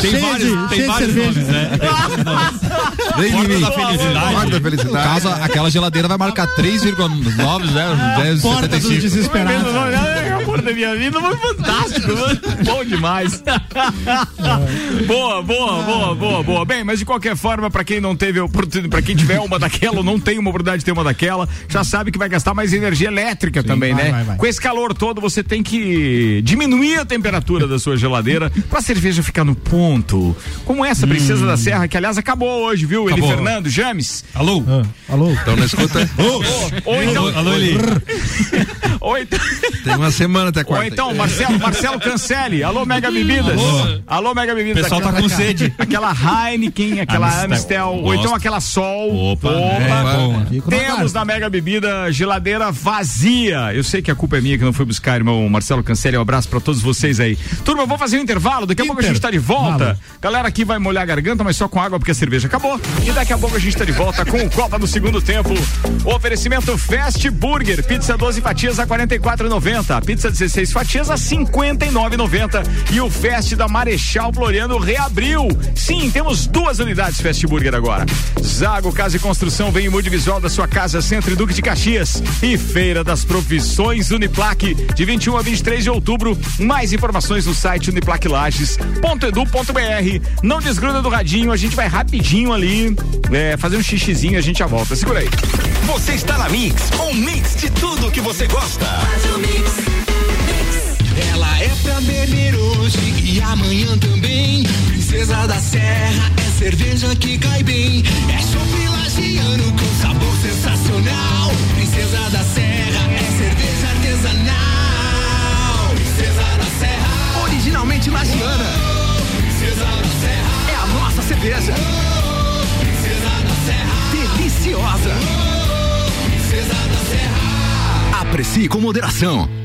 S6: Tem
S2: Cheio
S6: vários,
S2: de-
S6: tem vários
S2: cerveja.
S6: nomes, né?
S4: Vem em
S6: Porta da felicidade.
S4: Porta da felicidade. No caso, aquela geladeira vai marcar 3,9,
S2: Porta dos
S4: 0,075.
S2: desesperados.
S1: Amor da minha vida, foi fantástico. Bom demais. boa, boa, boa, boa, boa. Bem, mas de qualquer forma, pra quem não teve oportunidade, pra quem tiver uma daquela ou não tem uma oportunidade de ter uma daquela, já sabe que vai gastar mais energia elétrica também,
S2: vai,
S1: né?
S2: vai, vai.
S1: Com esse calor todo, você tem que diminuir a temperatura da sua geladeira pra cerveja ficar no ponto. Como essa Princesa da Serra, que aliás acabou hoje, viu?
S6: Acabou.
S1: Fernando, James.
S6: Alô?
S2: Ah, alô?
S5: Então não escuta.
S1: Ou então.
S6: Alô, Eli.
S1: Ou então.
S5: Tem uma semana até
S1: Ou
S5: quarta.
S1: então, Marcelo, Marcelo Cancele. Alô, Mega Bebidas. Alô, Mega Bebidas.
S6: pessoal tá
S1: Aquela-
S6: com sede.
S1: Aquela Heineken, aquela
S7: Amistel.
S1: Amstel, ou
S7: Gosto.
S1: então aquela Sol.
S7: Opa.
S6: É, bom.
S2: Fico no
S1: Temos na Mega Bebida geladeira vazia. Eu sei que a culpa é minha que não fui buscar, irmão Marcelo Cancele. Um abraço pra todos vocês aí. Turma, eu vou fazer um intervalo. Daqui a pouco a gente tá de volta. Galera aqui vai molhar a garganta, mas só com água porque a cerveja acabou. E daqui a pouco a gente tá de volta com o Copa do Segundo Tempo. O oferecimento Fast Burger. Pizza 12 fatias a 44,90. Pizza 16 fatias a 59,90. E o Fast da Marechal Floriano reabriu. Sim, temos duas unidades Fast Burger agora. Zago Casa e Construção vem em mude visual da sua casa, Centro e Duque de Caxias. E Feira das Profissões Uniplaque, de 21 a 23 de outubro. Mais informações no site uniplaquilages.edu.br. Não desgruda do radinho, a gente vai rapidinho ali é, fazer um xixizinho e a gente já volta. Segura aí.
S9: Você está na Mix, um mix de tudo que você gosta.
S10: Ela é pra beber hoje e amanhã também. Princesa da Serra é cerveja que cai bem. É cerveja. Princesa da Serra, deliciosa. Aprecie com moderação.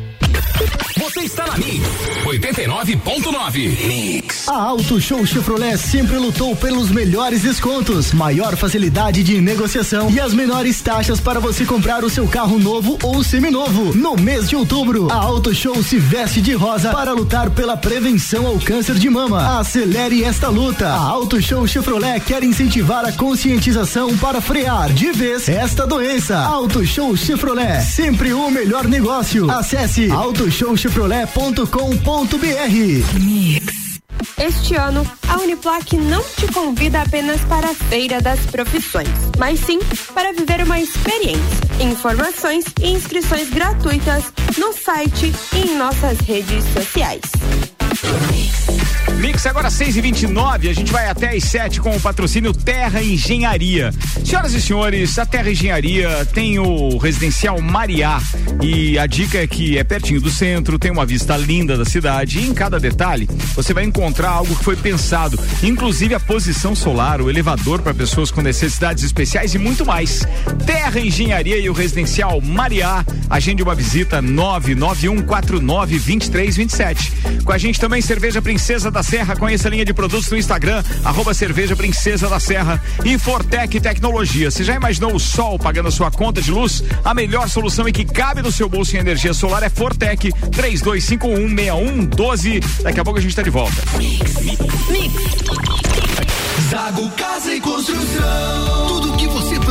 S9: Você está na Mix 89.9. Mix.
S11: A Auto Show Chevrolet sempre lutou pelos melhores descontos, maior facilidade de negociação e as menores taxas para você comprar o seu carro novo ou seminovo. No mês de outubro, a Auto Show se veste de rosa para lutar pela prevenção ao câncer de mama. Acelere esta luta. A Auto Show Chevrolet quer incentivar a conscientização para frear de vez esta doença. Auto Show Chevrolet, sempre o melhor negócio. Acesse autoshowchevrolet.com.br.
S12: Este ano, a Uniplac não te convida apenas para a Feira das Profissões, mas sim para viver uma experiência. Informações e inscrições gratuitas no site e em nossas redes sociais.
S1: Mix agora 6 e 29 a gente vai até às 7 com o patrocínio Terra Engenharia. Senhoras e senhores, a Terra Engenharia tem o residencial Mariá e a dica é que é pertinho do centro, tem uma vista linda da cidade e em cada detalhe você vai encontrar algo que foi pensado, inclusive a posição solar, o elevador para pessoas com necessidades especiais e muito mais. Terra Engenharia e o residencial Mariá, agende uma visita 99149 2327. Com a gente também Cerveja Princesa da Serra, conheça a linha de produtos no Instagram, arroba Cerveja Princesa da Serra e Fortec Tecnologia. Você já imaginou o sol pagando a sua conta de luz? A melhor solução e que cabe no seu bolso em energia solar é Fortec 32516112. Daqui a pouco a gente está de volta.
S10: Zago Casa e Construção. Tudo que você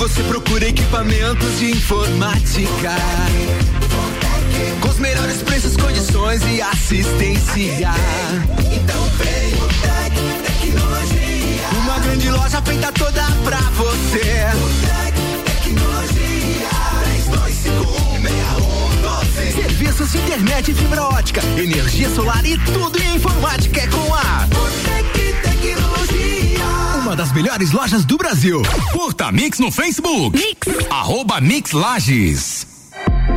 S10: Você procura equipamentos de informática, com os melhores preços, condições e assistência, então vem o Tec Tecnologia. Uma grande loja feita toda pra você. Tec Tecnologia. 32516112. Serviços de internet fibra ótica, energia solar e tudo em informática é com a Botec Tecnologia. Uma das melhores lojas do Brasil.
S9: Curta Mix no Facebook. Mix. Arroba Mix Lages.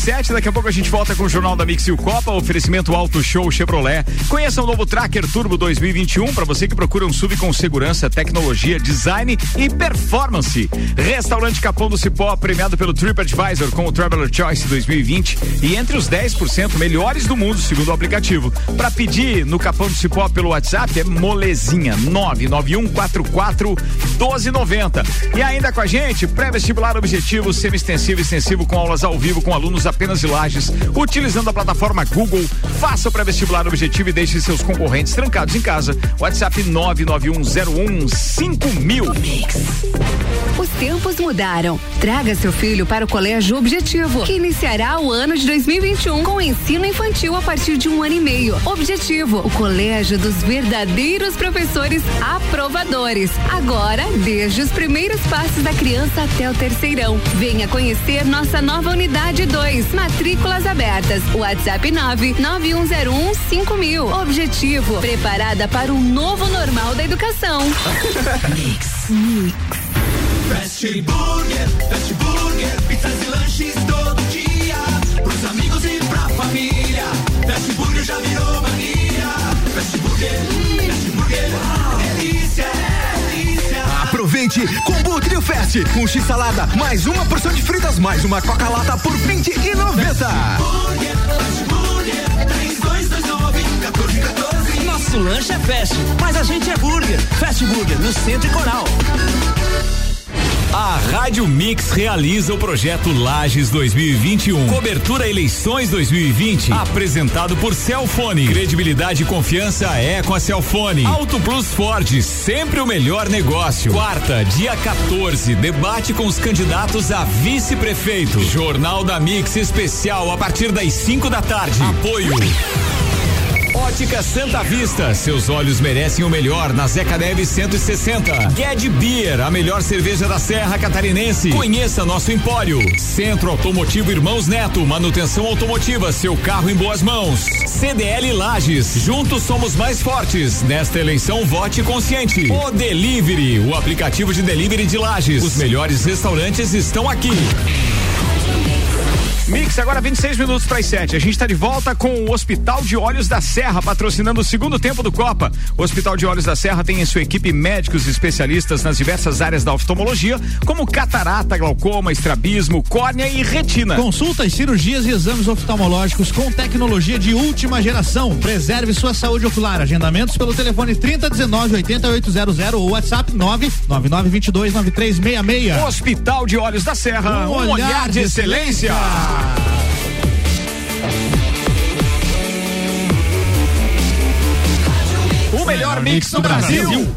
S1: as 7, daqui a pouco a gente volta com o Jornal da Mix e o Copa, oferecimento Auto Show Chevrolet. Conheça o novo Tracker Turbo 2021 para você que procura um sub com segurança, tecnologia, design e performance. Restaurante Capão do Cipó, premiado pelo TripAdvisor com o Traveler Choice 2020 e entre os 10% melhores do mundo, segundo o aplicativo. Para pedir no Capão do Cipó pelo WhatsApp é molezinha 99144 1290. E ainda com a gente, pré-vestibular objetivo, semi-extensivo extensivo com aulas ao vivo com alunos apenas de lajes, utilizando a plataforma Google. Faça o pré-vestibular objetivo e deixe seus concorrentes trancados em casa. WhatsApp 99101 5000.
S13: Os tempos mudaram. Traga seu filho para o Colégio Objetivo, que iniciará o ano de 2021 com ensino infantil a partir de um ano e meio. Objetivo, o colégio dos verdadeiros professores aprovadores. Agora, desde os primeiros passos da criança até o terceirão. Venha conhecer nossa nova unidade 2. Matrículas abertas. WhatsApp 99101 5000. Objetivo, preparada para um novo normal da educação. Mix. Mix.
S10: Fast Burger, Fast Burger, pizzas e lanches todo dia. Pros amigos e
S14: Combo Trio Fest, um X salada, mais uma porção de fritas, mais uma Coca Lata por 20 90.
S10: Burger, Fast Burger, 3229 1414.
S15: Nosso lanche é fast, mas a gente é burger. Fast Burger, no Centro e Coral.
S9: A Rádio Mix realiza o projeto Lages 2021. Cobertura Eleições 2020. Apresentado por Celfone. Credibilidade e confiança é com a Celfone. Auto Plus Ford, sempre o melhor negócio. Quarta, dia 14, debate com os candidatos a vice-prefeito. Jornal da Mix especial a partir das 5 da tarde. Apoio. Ótica Santa Vista, seus olhos merecem o melhor na Zeca Neves 160. Ged Beer, a melhor cerveja da Serra Catarinense. Conheça nosso empório. Centro Automotivo Irmãos Neto, manutenção automotiva, seu carro em boas mãos. CDL Lages, juntos somos mais fortes. Nesta eleição, vote consciente. O Delivery, o aplicativo de delivery de Lages. Os melhores restaurantes estão aqui.
S1: Mix, agora 26 minutos para as 7. A gente está de volta com o Hospital de Olhos da Serra, patrocinando o segundo tempo do Copa. O Hospital de Olhos da Serra tem em sua equipe médicos especialistas nas diversas áreas da oftalmologia, como catarata, glaucoma, estrabismo, córnea e retina.
S2: Consultas, cirurgias e exames oftalmológicos com tecnologia de última geração. Preserve sua saúde ocular. Agendamentos pelo telefone 3019 8800 ou WhatsApp 99922 9366.
S1: Hospital de Olhos da Serra, um, olhar, olhar de excelência. O melhor mix do Brasil.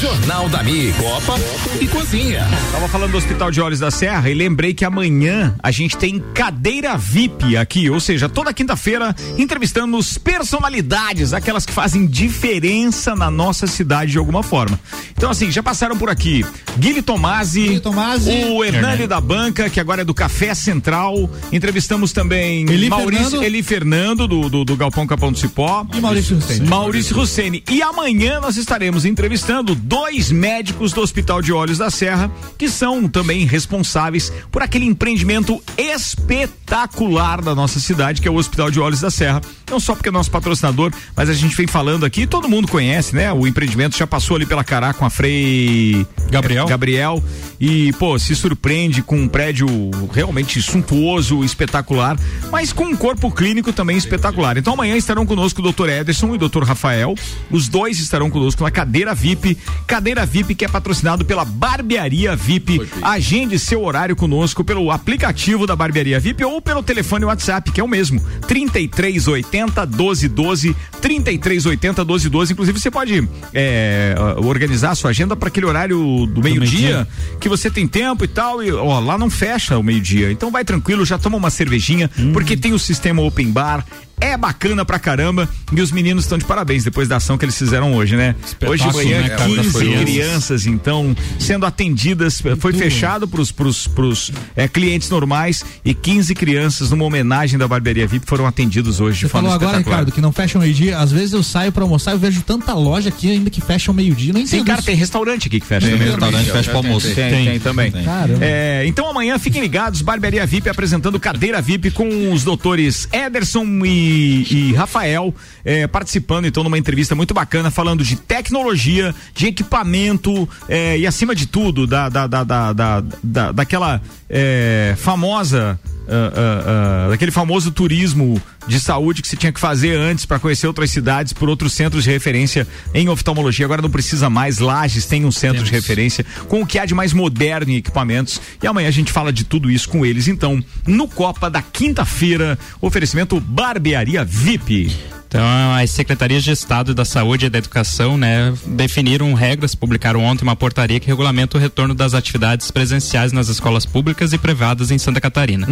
S9: Jornal da Mi, Copa e Cozinha.
S1: Tava falando do Hospital de Olhos da Serra e lembrei que amanhã a gente tem cadeira VIP aqui, ou seja, toda quinta-feira entrevistamos personalidades, aquelas que fazem diferença na nossa cidade de alguma forma. Então assim, já passaram por aqui Guilherme Tomasi,
S2: Tomasi
S1: o Hernani da Banca, que agora é do Café Central. Entrevistamos também
S2: Eli
S1: Maurício
S2: Fernando.
S1: Eli Fernando do, do, do Galpão Capão do Cipó.
S2: E Maurício Hussein.
S1: Maurício Hussein. E amanhã nós estaremos entrevistando dois médicos do Hospital de Olhos da Serra, que são também responsáveis por aquele empreendimento espetacular da nossa cidade, que é o Hospital de Olhos da Serra. Não só porque é nosso patrocinador, mas a gente vem falando aqui, todo mundo conhece, né? O empreendimento já passou ali pela Cará com a Frei
S6: Gabriel.
S1: Gabriel e, pô, se surpreende com um prédio realmente suntuoso, espetacular, mas com um corpo clínico também espetacular. Então amanhã estarão conosco o Dr. Ederson e o Dr. Rafael. Os dois estarão conosco na cadeira VIP. Cadeira VIP que é patrocinado pela Barbearia VIP. Agende seu horário conosco pelo aplicativo da Barbearia VIP ou pelo telefone WhatsApp, que é o mesmo. 3380 1212 3380 1212. Inclusive, você pode é, organizar a sua agenda para aquele horário do meio-dia, que você tem tempo e tal. E ó, lá não fecha o meio-dia. Então vai tranquilo, já toma uma cervejinha, porque tem o sistema Open Bar é bacana pra caramba e os meninos estão de parabéns depois da ação que eles fizeram hoje, né? Hoje de manhã,
S6: né, cara, das
S1: 15
S6: crianças.
S1: crianças, então, sendo atendidas, foi fechado pros, pros, pros é, clientes normais e 15 crianças numa homenagem da barbearia VIP foram atendidos hoje de
S2: Você
S1: forma
S2: falou agora. Ricardo, que não fecha o meio-dia. Às vezes eu saio pra almoçar e vejo tanta loja aqui ainda que fecha o meio-dia. Não
S1: Sim,
S2: entendo.
S1: cara,
S2: isso.
S1: tem restaurante aqui que fecha
S4: Tem
S1: também.
S4: restaurante que fecha pro almoço.
S1: Tem,
S4: Tem.
S1: tem, também.
S2: Caramba.
S1: É, então amanhã fiquem ligados, Barbearia VIP apresentando cadeira VIP com os doutores Ederson e, e Rafael é, participando então numa entrevista muito bacana falando de tecnologia, de equipamento é, e acima de tudo da, da, da, da, da- da- daquela é, famosa ah, ah, ah, daquele famoso turismo de saúde que se tinha que fazer antes para conhecer outras cidades por outros centros de referência em oftalmologia. Agora não precisa mais. Lages tem um centro de referência com o que há de mais moderno em equipamentos. E amanhã a gente fala de tudo isso com eles. Então, no Copa da quinta-feira, oferecimento Barbearia VIP.
S3: Então, as secretarias de Estado da Saúde e da Educação, né, definiram regras, publicaram ontem uma portaria que regulamenta o retorno das atividades presenciais nas escolas públicas e privadas em Santa Catarina.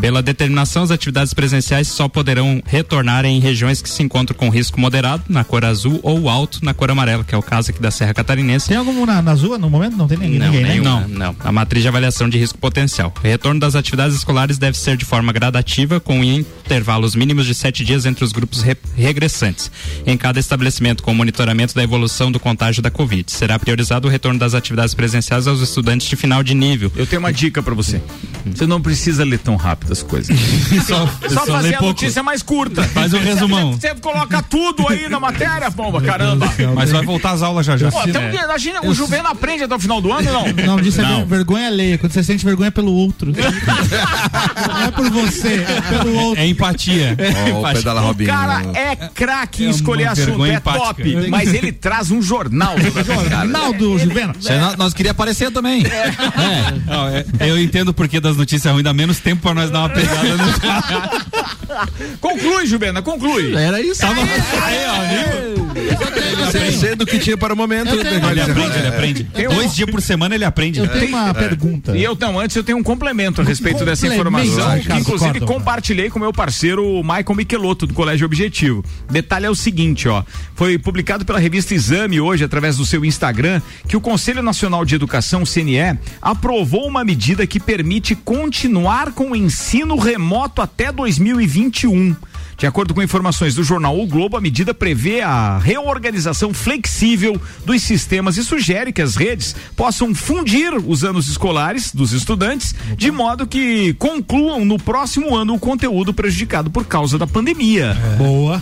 S3: Pela determinação, as atividades presenciais só poderão retornar em regiões que se encontram com risco moderado, na cor azul, ou alto, na cor amarela, que é o caso aqui da Serra Catarinense.
S2: Tem algum na, na Zua no momento? Não tem ninguém,
S3: Não,
S2: ninguém né?
S3: nenhuma, não. A matriz de avaliação de risco potencial. O retorno das atividades escolares deve ser de forma gradativa, com intervalos mínimos de sete dias entre os grupos regressantes. Em cada estabelecimento, com monitoramento da evolução do contágio da Covid. Será priorizado o retorno das atividades presenciais aos estudantes de final de nível.
S1: Eu tenho uma dica para você. Você não precisa ler tão rápido as coisas.
S6: Só,
S1: Só
S6: só
S1: fazer a
S6: pouco.
S1: notícia mais curta.
S6: Faz um resumão.
S1: Você, você coloca tudo aí na matéria, pomba, caramba.
S6: Mas vai voltar às aulas já já.
S1: Pô, até um dia, imagina, o Juvena aprende até o final do ano, não?
S2: O nome disso é ver- vergonha alheia, quando você sente vergonha pelo outro. não é por você, é pelo outro.
S6: É empatia.
S5: Ó, o pedala Robinho.
S1: cara é craque em
S6: É
S1: escolher assunto, é
S6: empática.
S1: top, mas ele traz um jornal.
S2: Jornal do Juvena.
S4: Nós, queria aparecer também.
S6: Não, é- eu entendo o porquê das notícias ruins, dá menos tempo pra nós dar uma pegada no.
S1: Conclui, Juvena, conclui.
S4: Era isso.
S6: Tava... Aí, ó, viu?
S5: Oferecer do que tinha para o momento.
S6: Ele aprende,
S5: É.
S6: ele aprende.
S1: Tem um-
S6: Dois dias por semana ele aprende.
S2: Eu tenho uma pergunta.
S1: E eu, não, antes eu tenho um complemento a respeito dessa
S2: Complemento,
S1: informação, que inclusive
S2: Córdova.
S1: compartilhei com meu parceiro o Michael Michelotto, do Colégio Objetivo. Detalhe é o seguinte, ó, foi publicado pela revista Exame hoje, através do seu Instagram, que o Conselho Nacional de Educação, CNE, aprovou uma medida que permite continuar com o ensino remoto até 2021. De acordo com informações do jornal O Globo, a medida prevê a reorganização flexível dos sistemas e sugere que as redes possam fundir os anos escolares dos estudantes, de modo que concluam no próximo ano o conteúdo prejudicado por causa da pandemia.
S2: Boa.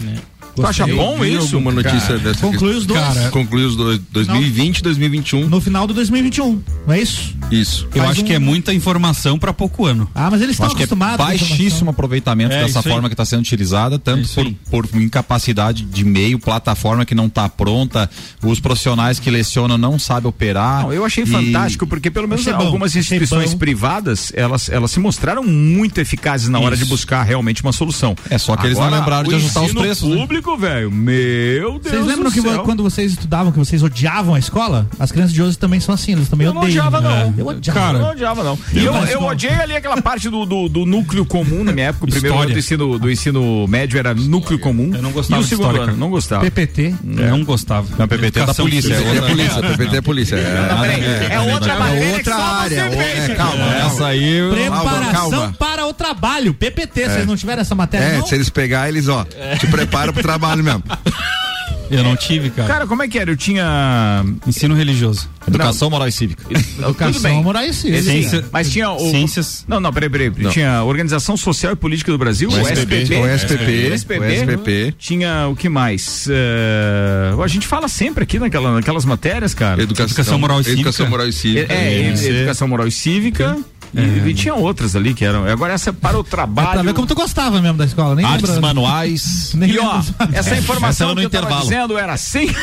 S1: Tu acha bom isso?
S5: Alguma notícia dessa
S2: Conclui os dois.
S5: Cara, conclui os dois. 2020 2021.
S2: No final do 2021, não é isso?
S5: Isso.
S6: Eu
S2: Faz
S6: acho
S2: um-
S6: que é muita informação pra pouco ano.
S2: Ah, mas eles estão
S4: é
S2: acostumados. com
S4: baixíssimo aproveitamento
S6: É,
S4: dessa
S6: isso aí.
S4: forma que está sendo utilizada, tanto
S6: isso aí.
S4: por, por incapacidade de meio, plataforma que não está pronta, os profissionais que lecionam não sabem operar.
S1: Não, eu achei
S4: E-
S1: fantástico, porque pelo menos
S2: bom,
S1: algumas instituições privadas, elas, elas se mostraram muito eficazes na hora de
S4: Isso.
S1: buscar realmente uma solução.
S4: É só que eles não
S1: Agora,
S4: lembraram de ajustar os preços, né?
S1: Público, velho, meu Deus
S2: Vocês lembram
S1: do
S2: que
S1: céu.
S2: quando vocês estudavam, que vocês odiavam a escola? As crianças de hoje também são assim, eles também
S1: Eu não
S2: odeiam.
S1: odiava, não.
S2: Eu odiava.
S1: eu não odiava, não. E eu, eu odiei ali aquela parte do, do, do núcleo comum na minha época. O primeiro ano
S6: História.
S1: do ensino, do ensino médio era núcleo comum.
S6: Eu não gostava
S1: E o
S6: de
S1: segundo
S6: história,
S1: ano,
S6: cara.
S1: não gostava.
S2: PPT.
S6: Eu não gostava.
S4: Não, PPT é da polícia, é
S5: é polícia, PPT é polícia. É,
S1: Não, peraí, é, outra matéria
S5: outra área. é, calma.
S4: Essa aí.
S2: Preparação
S5: calma.
S2: para o trabalho. PPT, vocês não tiveram essa matéria?
S5: É,
S2: não?
S5: se eles pegar, eles, ó, te preparam pro trabalho mesmo.
S6: Eu não tive, cara.
S1: Cara, como é que era? Eu tinha.
S6: Ensino religioso.
S4: Educação moral e cívica.
S2: Educação moral e cívica.
S1: Ciência- Mas tinha o.
S6: Ciências.
S1: Não, não, peraí, peraí. Tinha Organização Social e Política do Brasil, o, SPP.
S5: O SPP.
S1: O SPP. Tinha o que mais? Eh, a gente fala sempre aqui naquela, naquelas matérias, cara.
S5: Educação,
S6: Educação moral e cívica.
S5: Educação moral e
S1: É,
S5: cívica.
S1: é, Educação Moral e Cívica. E, e tinha outras ali que eram. Agora essa é para o
S2: É pra
S1: trabalho.
S2: ver como tu gostava mesmo da escola, nem
S4: Artes
S2: lembro.
S4: manuais.
S2: Nem
S1: E ó, essa
S4: Essa
S1: informação
S4: era no
S1: que eu tava
S4: intervalo.
S1: dizendo era sem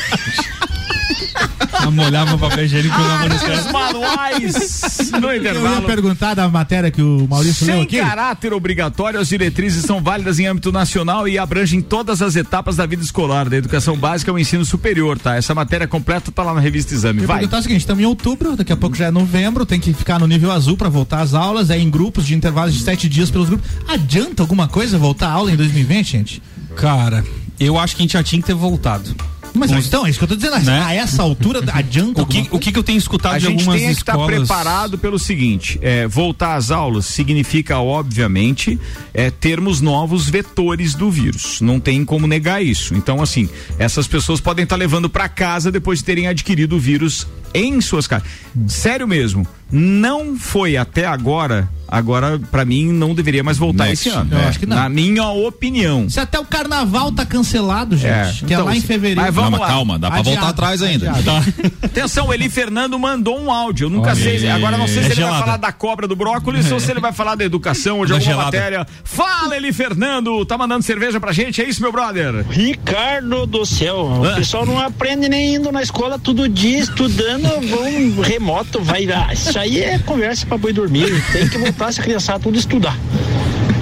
S6: Molhava o papel higiênico no
S1: os
S6: chão.
S1: manuais no
S2: Eu ia perguntar da matéria que o Maurício leu
S1: Sem
S2: aqui.
S1: caráter obrigatório, as diretrizes são válidas em âmbito nacional e abrangem todas as etapas da vida escolar, da educação básica ao ensino superior, tá? Essa matéria completa tá lá na revista Exame.
S2: Eu
S1: Vai.
S2: perguntar o seguinte, estamos em outubro, daqui a pouco já é novembro, tem que ficar no nível azul para voltar às aulas, é em grupos de intervalos de sete dias pelos grupos. Adianta alguma coisa voltar à aula em 2020, gente?
S6: Cara, eu acho que a gente já tinha que ter voltado.
S2: Mas então, é isso que eu tô dizendo.
S6: Né?
S2: A essa altura adianta
S6: O que, o que, que eu tenho escutado
S1: A
S6: de
S1: gente
S6: algumas
S1: tem é que estar
S6: escolas...
S1: preparado pelo seguinte: é, voltar às aulas significa, obviamente, é, termos novos vetores do vírus. Não tem como negar isso. Então, assim, essas pessoas podem estar levando para casa depois de terem adquirido o vírus em suas casas. Sério mesmo, não foi até agora. Agora, para mim, não deveria mais voltar
S2: Next.
S1: esse ano.
S2: Eu
S1: É,
S2: acho que não.
S1: Na minha opinião.
S2: Se até o carnaval tá cancelado, gente,
S1: É,
S2: que é
S1: então,
S2: lá em
S1: se-
S2: fevereiro.
S1: mas vamos
S7: Não, mas
S1: lá.
S7: calma, dá pra
S2: Adiado,
S7: voltar atrás ainda.
S2: adiado.
S1: Atenção, Eli Fernando mandou um áudio. Eu nunca
S7: Olha
S1: sei. Agora não sei se
S7: É
S1: ele vai falar da cobra do brócolis ou se ele vai falar da educação ou de
S6: Da
S1: alguma
S6: gelada.
S1: matéria. Fala, Eli Fernando. Tá mandando cerveja pra gente? É isso, meu brother?
S16: Ricardo do céu, o pessoal não aprende nem indo na escola todo dia, estudando, vão remoto, vai. Ah, isso aí é conversa pra boi dormir. Tem que voltar essa criançada tudo estudar.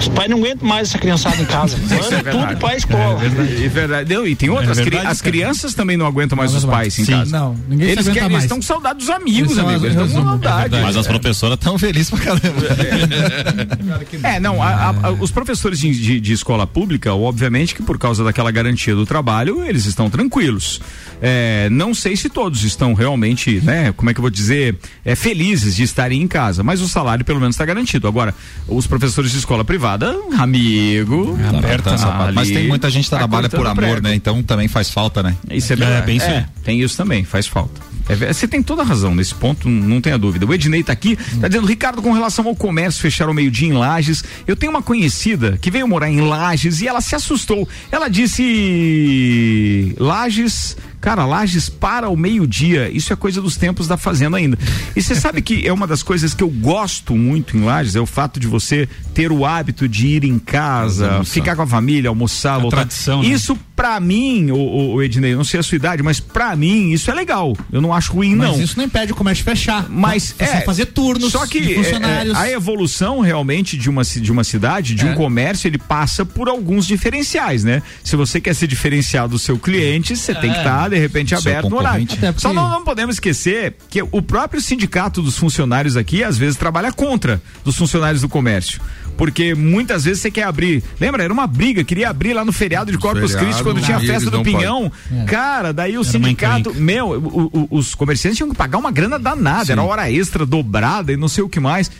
S16: Os pais não aguentam mais essa criançada em casa.
S1: É
S16: Manda tudo
S1: verdade.
S16: pra escola.
S1: É verdade. Não, e tem outras.
S16: É verdade,
S1: as
S16: cara.
S1: crianças também não aguentam mais
S2: Não
S1: os pais
S2: mais.
S1: em
S2: Sim.
S1: casa.
S2: Não, ninguém
S1: eles querem,
S2: mais.
S1: Eles estão com saudade dos amigos,
S2: Isso é
S1: amigo. Eles estão com saudade.
S7: Mas as professoras estão felizes pra caramba.
S1: É, não, a- a- a- os professores de, de- de escola pública, obviamente que por causa daquela garantia do trabalho, eles estão tranquilos. É, não sei se todos estão realmente, né, como é que eu vou dizer, é, felizes de estarem em casa, mas o salário pelo menos está garantido. Agora, os professores de escola privada, amigo,
S4: Tá aberta essa parte. Mas tem muita gente que
S1: tá
S4: trabalha por amor,
S1: prego.
S4: né? Então também faz falta, né?
S1: Isso é verdade. É, tem isso também, faz falta. É você tem toda a razão nesse ponto, não, tenha dúvida. O Ednei tá aqui, tá dizendo, Ricardo, com relação ao comércio fechar ao meio-dia em Lages, eu tenho uma conhecida que veio morar em Lages e ela se assustou. Ela disse: Lages. Cara, Lages para o meio-dia, isso é coisa dos tempos da fazenda ainda. E você sabe que é uma das coisas que eu gosto muito em Lages, é o fato de você ter o hábito de ir em casa, ficar com a família, almoçar, voltar.
S6: tradição, né?
S1: Isso pra mim, o, o, Ednei, eu não sei a sua idade, mas pra mim isso é legal. Eu não acho ruim,
S2: Mas
S1: não.
S2: isso não impede o comércio fechar.
S1: Mas
S2: Você
S1: é
S2: fazer turnos
S1: Só que
S2: de funcionários.
S1: é, é, a evolução realmente de uma, de uma cidade, de
S2: É.
S1: um comércio, ele passa por alguns diferenciais, né? Se você quer ser diferenciado do seu cliente, você tem que
S2: É.
S1: estar, de repente,
S4: Seu
S1: aberto no horário.
S2: porque-
S1: Só não, não podemos esquecer que o próprio sindicato dos funcionários aqui, às vezes, trabalha contra dos funcionários do comércio. Porque muitas vezes você quer abrir. Lembra? Era uma briga, queria abrir lá no feriado de Corpus
S5: feriado,
S1: Christi quando tinha a festa do Pinhão.
S2: É.
S1: Cara, daí o
S6: uma
S1: sindicato. Meu, o- o- os comerciantes tinham que pagar uma grana danada. Era hora extra dobrada e não sei o que mais.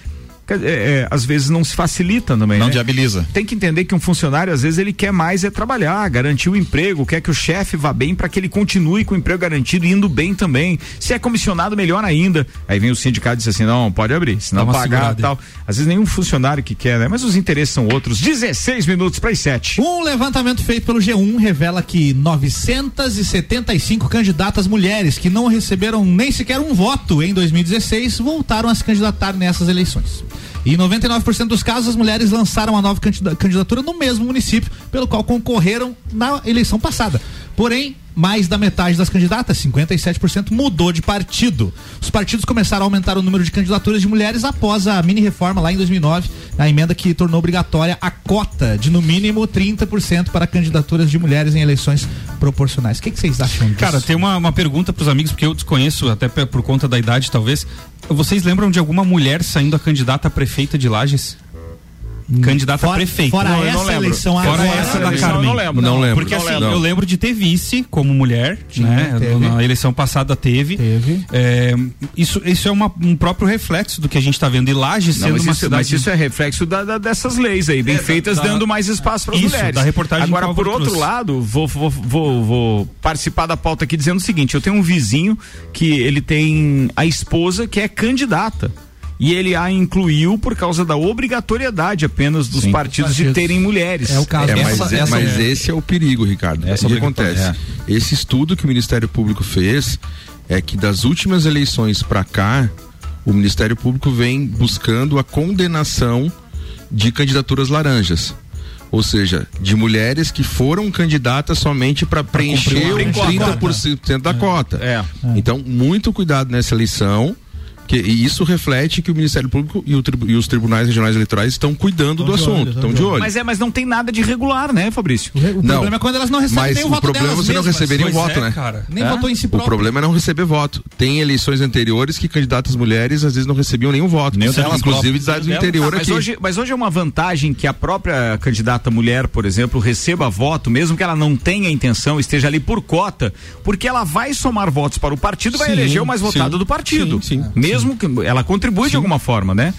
S1: É, é, às vezes não se facilita também.
S4: Não
S1: né?
S4: viabiliza.
S1: Tem que entender que um funcionário, às vezes, ele quer mais é trabalhar, garantir o emprego, quer que o chefe vá bem para que ele continue com o emprego garantido e indo bem também. Se é comissionado, melhor ainda. Aí vem o sindicato e diz assim: não, pode abrir, se não
S6: Dá uma
S1: pagar
S6: segurada aí.
S1: tal. Às vezes nenhum funcionário que quer, né? Mas os interesses são outros. 16 minutos para as 7.
S2: Um levantamento feito pelo G1 revela que 975 candidatas mulheres que não receberam nem sequer um voto em 2016 voltaram a se candidatar nessas eleições. E em 99% dos casos, as mulheres lançaram a nova candida- candidatura no mesmo município pelo qual concorreram na eleição passada. Porém, mais da metade das candidatas, 57%, mudou de partido. Os partidos começaram a aumentar o número de candidaturas de mulheres após a mini reforma lá em 2009, a emenda que tornou obrigatória a cota de no mínimo 30% para candidaturas de mulheres em eleições proporcionais. O que, que vocês acham disso?
S6: Cara, tem uma, uma pergunta pros amigos, porque eu desconheço, até por conta da idade, talvez. Vocês lembram de alguma mulher saindo a candidata a prefeita de Lages? Candidata
S2: Fora-
S6: a prefeita.
S2: fora
S6: Não,
S2: essa
S6: não
S2: eleição
S6: Fora
S2: agora,
S6: essa da Carmen.
S1: não lembro.
S5: Não lembro.
S6: Porque
S5: não
S6: assim,
S5: lembro.
S6: eu lembro de ter vice como mulher, né?
S2: teve.
S6: Na eleição passada teve.
S2: Teve.
S6: É, isso, isso é uma- um próprio reflexo do que a gente está vendo. E Lages
S1: Não,
S6: sendo
S1: mas,
S6: uma
S1: isso,
S6: cidade.
S1: mas isso é reflexo da- da- dessas leis aí, bem
S6: É,
S1: feitas,
S6: da-
S1: dando mais espaço para as
S6: Isso,
S1: mulheres.
S6: da reportagem
S1: Agora, por outro
S6: trouxe.
S1: lado, vou, vou, vou, vou participar da pauta aqui dizendo o seguinte: eu tenho um vizinho que ele tem a esposa que é candidata. E ele a incluiu por causa da obrigatoriedade apenas dos
S4: Sim.
S1: partidos de terem mulheres.
S2: É o caso.
S5: É, mas,
S4: Essa-
S5: é-
S4: essa-
S5: mas esse é o perigo, Ricardo.
S4: Essa
S5: o que acontece? Esse estudo que o Ministério Público fez é que das últimas eleições para cá, o Ministério Público vem buscando a condenação de candidaturas laranjas. Ou seja, de mulheres que foram candidatas somente para preencher os
S2: a cota.
S5: 30% da cota.
S1: É.
S5: Então, muito cuidado nessa eleição, Que, e isso reflete que o Ministério Público e, o tribu- e os tribunais regionais eleitorais estão cuidando do assunto, estão de olho.
S1: Mas é, mas não tem nada de regular, né, Fabrício?
S2: O problema é quando elas não recebem
S5: mas
S2: nem o
S5: o
S2: voto
S5: problema é você não receber nenhum voto,
S2: é,
S5: né?
S2: cara. Nem votou em si
S5: O
S2: próprio.
S5: problema é não receber voto. Tem eleições anteriores que candidatas mulheres às vezes não recebiam nenhum voto.
S1: Nem o
S5: inclusive
S1: próprias.
S5: cidades do
S1: Ah,
S5: interior
S1: mas
S5: aqui.
S1: Hoje, mas hoje é uma vantagem que a própria candidata mulher, por exemplo, receba voto, mesmo que ela não tenha intenção, esteja ali por cota, porque ela vai somar votos para o partido e vai
S5: Sim,
S1: eleger o mais
S5: sim,
S1: votado do partido.
S5: sim, sim.
S1: mesmo que ela contribui de alguma forma, né?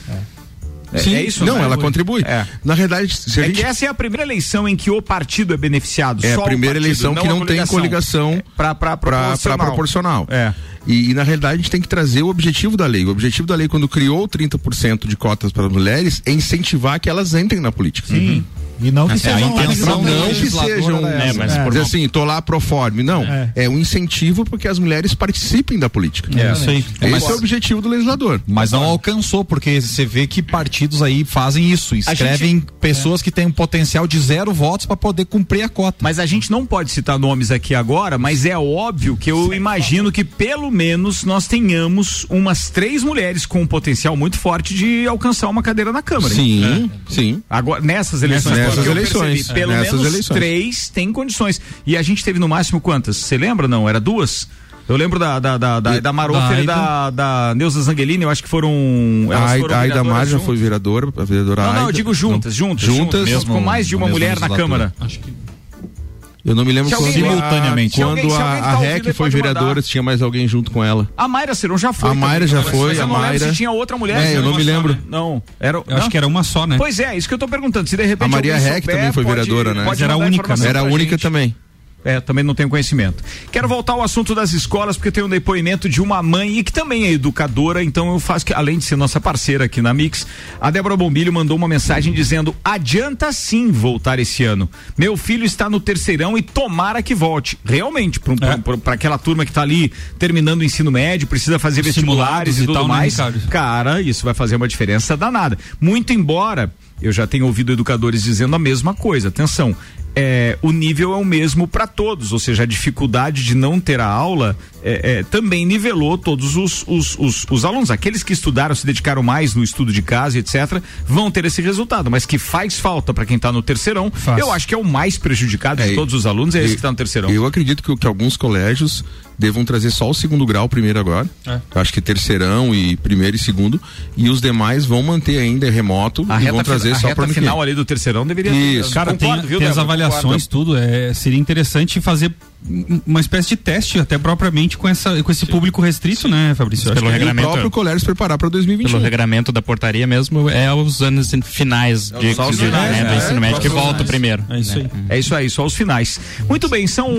S1: É,
S5: Sim,
S1: é isso,
S5: não,
S1: né?
S5: ela contribui. Na verdade, se
S1: é
S5: gente
S1: que essa é a primeira eleição em que o partido é beneficiado.
S5: É a primeira
S1: partido,
S5: eleição que
S1: a
S5: não tem coligação
S1: para
S5: pra proporcional.
S1: É.
S5: E, e, na realidade a gente tem que trazer o objetivo da lei. O objetivo da lei, quando criou 30% de cotas para mulheres, é incentivar que elas entrem na política.
S2: Sim. E não que
S5: É,
S2: sejam
S5: a intenção
S2: uma
S5: não que
S2: legisladora
S5: sejam é, mas dizer assim, tô lá pro forme. Não, é. um incentivo para que as mulheres participem da política.
S4: É, isso aí.
S5: Esse
S4: Mas-
S5: é o objetivo do legislador.
S4: Mas não alcançou, porque você vê que partidos aí fazem isso, escrevem pessoas que têm um potencial de zero votos para poder cumprir a cota.
S1: Mas a gente não pode citar nomes aqui agora, mas é óbvio que eu imagino que pelo menos nós tenhamos umas três mulheres com um potencial muito forte de alcançar uma cadeira na Câmara. hein?
S5: Sim, sim.
S1: Agora, nessas eleições,
S5: Nessas eleições,
S1: percebi,
S5: é,
S1: pelo
S5: nessas
S1: menos
S5: eleições.
S1: três têm condições. E a gente teve no máximo quantas? Você lembra? Não, era duas? Eu lembro da, da, da, da, da Marofer e da, da Neuza Zangelini, eu acho que foram. Elas
S5: A
S1: foram
S5: Aida- a Aida
S1: vereadoras
S5: Mar já
S1: juntas.
S5: foi vereadora, a vereadora
S1: Não, não, eu digo juntas, juntas,
S5: juntas.
S1: juntas, com mais de uma mulher na. Câmara.
S5: Eu não me lembro
S1: Se
S5: quando,
S1: alguém-
S5: simultaneamente. quando
S1: alguém-
S5: a,
S1: tá
S5: a REC foi vereadora,
S1: mandar.
S5: se tinha mais alguém junto com ela.
S1: A Mayra Seron já foi.
S5: A Mayra já foi,
S1: mas eu
S5: a
S1: não lembro
S5: Mayra-
S1: se tinha outra mulher.
S5: É, eu não me
S1: só,
S5: lembro.
S1: né? Não, era.
S6: Eu acho que era uma só, né?
S1: Pois é, isso que eu tô perguntando. Se de repente
S5: A Maria Rec
S1: souber,
S5: também foi
S1: pode-
S5: vereadora, né?
S1: pode
S5: Mas era única, né? Era única também.
S1: É, também não tenho conhecimento. Quero voltar ao assunto das escolas, porque tem um depoimento de uma mãe e que também é educadora, então eu faço que, além de ser nossa parceira aqui na Mix, a Débora Bombilho mandou uma mensagem dizendo: adianta sim voltar esse ano. Meu filho está no terceirão e tomara que volte. Realmente, para aquela turma que está ali terminando o ensino médio, precisa fazer vestibulares e
S6: e
S1: tudo
S6: tal, né,
S1: mais.
S6: Ricardo?
S1: Cara, isso vai fazer uma diferença danada. Muito embora eu já tenho ouvido educadores dizendo a mesma coisa. Atenção, é, o nível é o mesmo para todos, ou seja, a dificuldade de não ter a aula é, é, também nivelou todos os, os, os, os alunos. Aqueles que estudaram, se dedicaram mais no estudo de casa, etc., vão ter esse resultado. Mas que faz falta para quem está no terceirão, eu acho que é o mais prejudicado de todos os alunos, é esse que está no terceirão.
S5: Eu acredito que, que alguns colégios devam trazer só o segundo grau primeiro agora.
S1: É.
S5: Eu acho que terceirão e primeiro e segundo. E os demais vão manter ainda remoto
S1: A
S5: e
S1: reta,
S5: vão trazer
S1: a
S5: só para
S1: final ali do terceirão deveria
S5: Isso.
S6: Cara, tem,
S1: Concordo, viu,
S6: tem as avaliações,
S1: Concordo.
S6: tudo. É, seria interessante fazer uma espécie de teste, até propriamente com, essa, com esse público restrito, né, Fabrício?
S3: Pelo
S6: que-
S3: regulamento.
S5: O próprio colégio se preparar para 2021.
S3: Pelo regulamento da portaria mesmo, é os anos finais de,
S1: Só os
S3: de-
S1: finais,
S3: né, do
S1: é,
S3: ensino médio que volta
S1: finais.
S3: primeiro.
S6: É isso aí.
S1: É isso aí, só os finais. Muito bem, são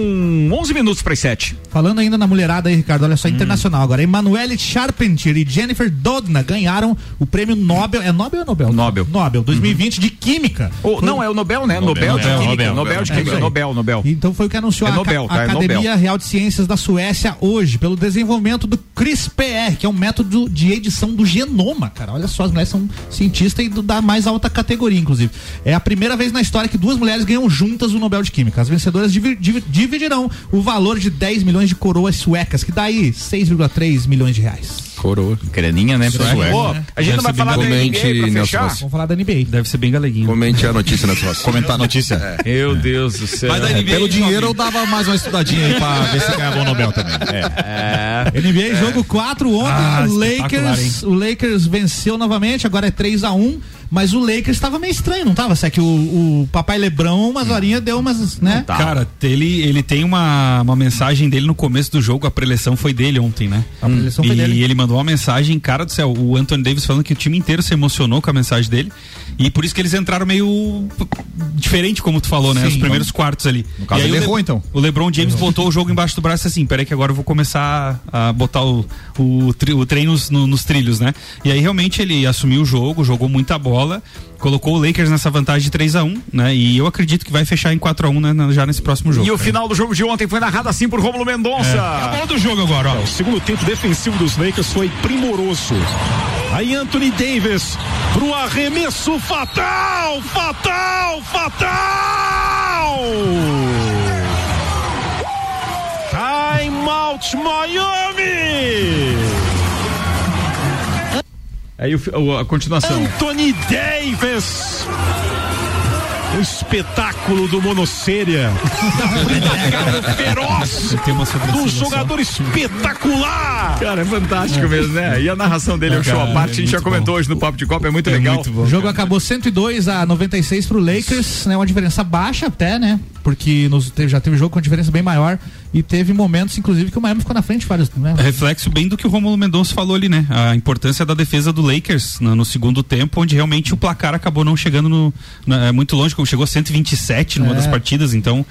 S1: 11 minutos para as 7.
S2: Falando ainda na mulherada aí, Ricardo, olha só, internacional agora. Emanuele Charpentier e Jennifer Doudna ganharam o prêmio Nobel. É Nobel ou Nobel?
S1: Nobel.
S2: Nobel, 2020 de Química.
S1: Oh, não, é o Nobel, né? Nobel, de
S3: Nobel,
S1: Química.
S3: Nobel,
S1: Nobel, de
S2: É
S1: Química. Nobel, Nobel.
S2: Então foi o que anunciou
S1: É
S2: a,
S1: Nobel? É
S2: Academia
S1: Nobel.
S2: Real de Ciências da Suécia hoje, pelo desenvolvimento do CRISPR, que é um método de edição do genoma, cara. Olha só, as mulheres são cientistas e do- da mais alta categoria, inclusive. É a primeira vez na história que duas mulheres ganham juntas o Nobel de Química. As vencedoras divi- divi- dividirão o valor de 10 milhões de coroas suecas, que dá aí 6,3 milhões de reais.
S5: Coroa.
S1: Graninha, né?
S2: Sueca,
S1: Pô,
S2: né?
S1: a gente não vai
S6: Deve
S1: falar da NBA pra
S5: Nelson
S1: fechar?
S2: Vamos falar da NBA.
S6: Deve ser bem galeguinho.
S5: Comente a notícia nas suas.
S4: Comentar a notícia.
S1: Meu Deus do céu.
S4: Mas da NBA, pelo dinheiro eu dava mais uma estudadinha aí pra ver se ganhava o Nobel também. É.
S2: NBA jogo 4 ontem,
S6: Ah,
S2: o Lakers, o Lakers venceu novamente, agora é 3 a 1 mas o Lakers estava meio estranho, não tava? Só que o, o papai Lebrão, umas horinhas deu umas, né?
S6: Cara, ele, ele tem uma, uma mensagem dele no começo do jogo, a preleção foi dele ontem, né?
S2: A preleção
S6: e
S2: foi dele.
S6: ele mandou uma mensagem, cara do céu, o Anthony Davis falando que o time inteiro se emocionou com a mensagem dele. E por isso que eles entraram meio diferente, como tu falou, né?
S2: Sim.
S6: Os primeiros quartos ali.
S4: No caso,
S6: E aí
S4: ele
S6: o Le-
S4: errou, então.
S6: O LeBron James botou o jogo embaixo do braço e assim, peraí que agora eu vou começar a botar o, o, tri- o treino nos, no- nos trilhos, né? E aí realmente ele assumiu o jogo, jogou muita bola, colocou o Lakers nessa vantagem de 3 a 1 né? E eu acredito que vai fechar em 4 a 1 né, já nesse próximo jogo.
S1: E o final do jogo de ontem foi narrado assim por Rômulo Mendonça.
S17: A bola do jogo agora, ó. O segundo tempo defensivo dos Lakers foi primoroso. Aí Anthony Davis pro arremesso fatal, fatal, fatal! Time out Miami!
S1: Aí o, o- a continuação.
S17: Anthony Davis. O espetáculo do Monoceria. feroz. Do jogador espetacular.
S1: Cara, é fantástico mesmo, né? E a narração dele é um show à parte, a gente já comentou hoje no Papo de Copa, é muito legal.
S2: o jogo acabou 102 a 96 pro Lakers, né? Uma diferença baixa até, né? Porque nos, teve- já teve jogo com diferença bem maior e teve momentos, inclusive, que o Miami ficou na frente vários, né?
S6: Reflexo bem do que o Romulo Mendonça falou ali, né? A importância da defesa do Lakers no, no segundo tempo, onde realmente o placar acabou não chegando no, na- é muito longe, como chegou a 127 numa
S2: É.
S6: das partidas, então.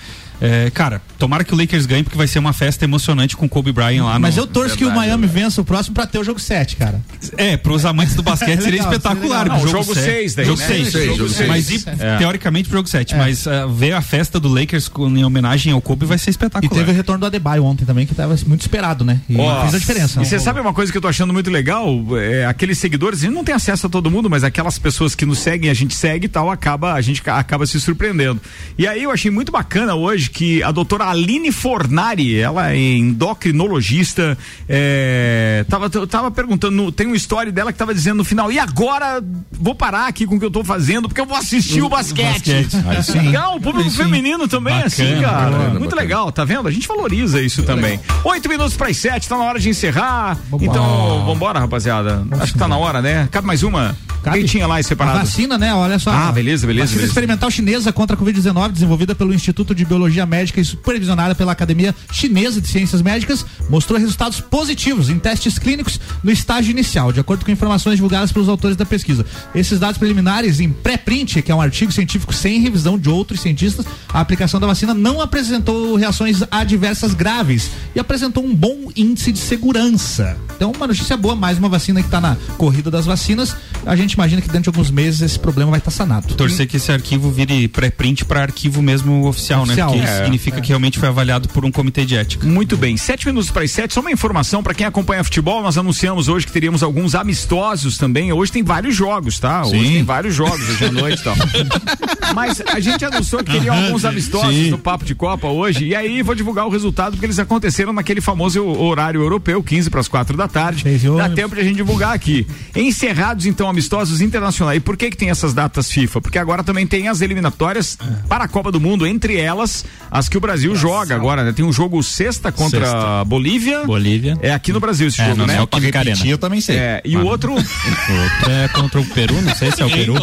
S6: É, cara, tomara que o Lakers ganhe, porque vai ser uma festa emocionante com o Kobe Bryant lá
S2: Mas
S6: no-
S2: eu torço que o Miami vença o próximo pra ter o jogo 7, cara.
S6: É, pros amantes do basquete seria
S2: Legal,
S6: espetacular.
S2: seria Não, jogo
S6: sete-
S2: seis daí,
S6: Jogo
S2: né?
S6: 6.
S2: Seis, jogo seis.
S6: Mas e,
S2: É.
S6: teoricamente pro jogo 7.
S2: É.
S6: Mas ah, ver a festa do Lakers com, em homenagem ao Kobe vai ser
S2: E
S6: espetacular.
S2: teve o retorno do Adebayo ontem também, que tava muito esperado, né? E fez a diferença.
S1: E você sabe uma coisa que eu tô achando muito legal? É, aqueles seguidores, a gente não tem acesso a todo mundo, mas aquelas pessoas que nos seguem, a gente segue e tal, acaba, a gente ca- acaba se surpreendendo. E aí eu achei muito bacana hoje que a doutora Aline Fornari, ela é endocrinologista, é, tava, tava perguntando, tem uma história dela que tava dizendo no final, e agora vou parar aqui com o que eu tô fazendo, porque eu vou assistir o, basquete.
S6: basquete. Sim.
S1: Legal, o público
S6: sim.
S1: feminino também,
S6: Bacana,
S1: assim, cara.
S6: bacana,
S1: muito
S6: bacana.
S1: legal, tá vendo? A gente valoriza isso também. Oito minutos para as sete, tá na hora de encerrar. Então, vambora, rapaziada. Acho que tá na hora, né? Cabe mais uma? Quem tinha lá aí
S2: A
S1: separado?
S2: vacina, né? Olha só.
S1: Ah, beleza, beleza,
S2: Vacina
S1: beleza.
S2: experimental chinesa contra a Covid-19, desenvolvida pelo Instituto de Biologia Médica e supervisionada pela Academia Chinesa de Ciências Médicas, mostrou resultados positivos em testes clínicos no estágio inicial, de acordo com informações divulgadas pelos autores da pesquisa. Esses dados preliminares em pré-print, que é um artigo científico sem revisão de outros cientistas, a aplicação da vacina não apresentou reações adversas graves e apresentou um bom índice de segurança. Então, uma notícia boa, mais uma vacina que está na corrida das vacinas. A gente imagina que dentro de alguns meses esse problema vai estar sanado.
S6: Torcer que esse arquivo vire pré-print para arquivo mesmo oficial,
S2: Oficial,
S6: né? Porque
S2: é.
S6: significa
S2: É.
S6: que realmente foi avaliado por um comitê de ética.
S1: Muito bem, sete minutos para as sete. Só uma informação para quem acompanha futebol. Nós anunciamos hoje que teríamos alguns amistosos também. Hoje tem vários jogos, tá? Hoje
S6: Sim.
S1: tem vários jogos hoje à noite e tal. Mas a gente anunciou que teria
S6: Aham,
S1: alguns amistosos
S6: Sim.
S1: no Papo de Copa hoje. E aí vou divulgar o resultado porque eles aconteceram naquele famoso horário europeu, 15 para as 4 da tarde. Dá tempo de a gente divulgar aqui. Encerrados então amistosos internacionais. E por que que tem essas datas FIFA? Porque agora também tem as eliminatórias para a Copa do Mundo, entre elas as que o Brasil joga agora, né? Tem um jogo sexta contra
S7: Sexta.
S1: a Bolívia.
S7: Bolívia.
S1: É aqui no Brasil esse
S7: É,
S1: jogo,
S7: no
S1: né? Pra repetir,
S7: Arena.
S1: eu também sei. É, e o outro
S7: O outro é contra o Peru, não sei se é o Peru.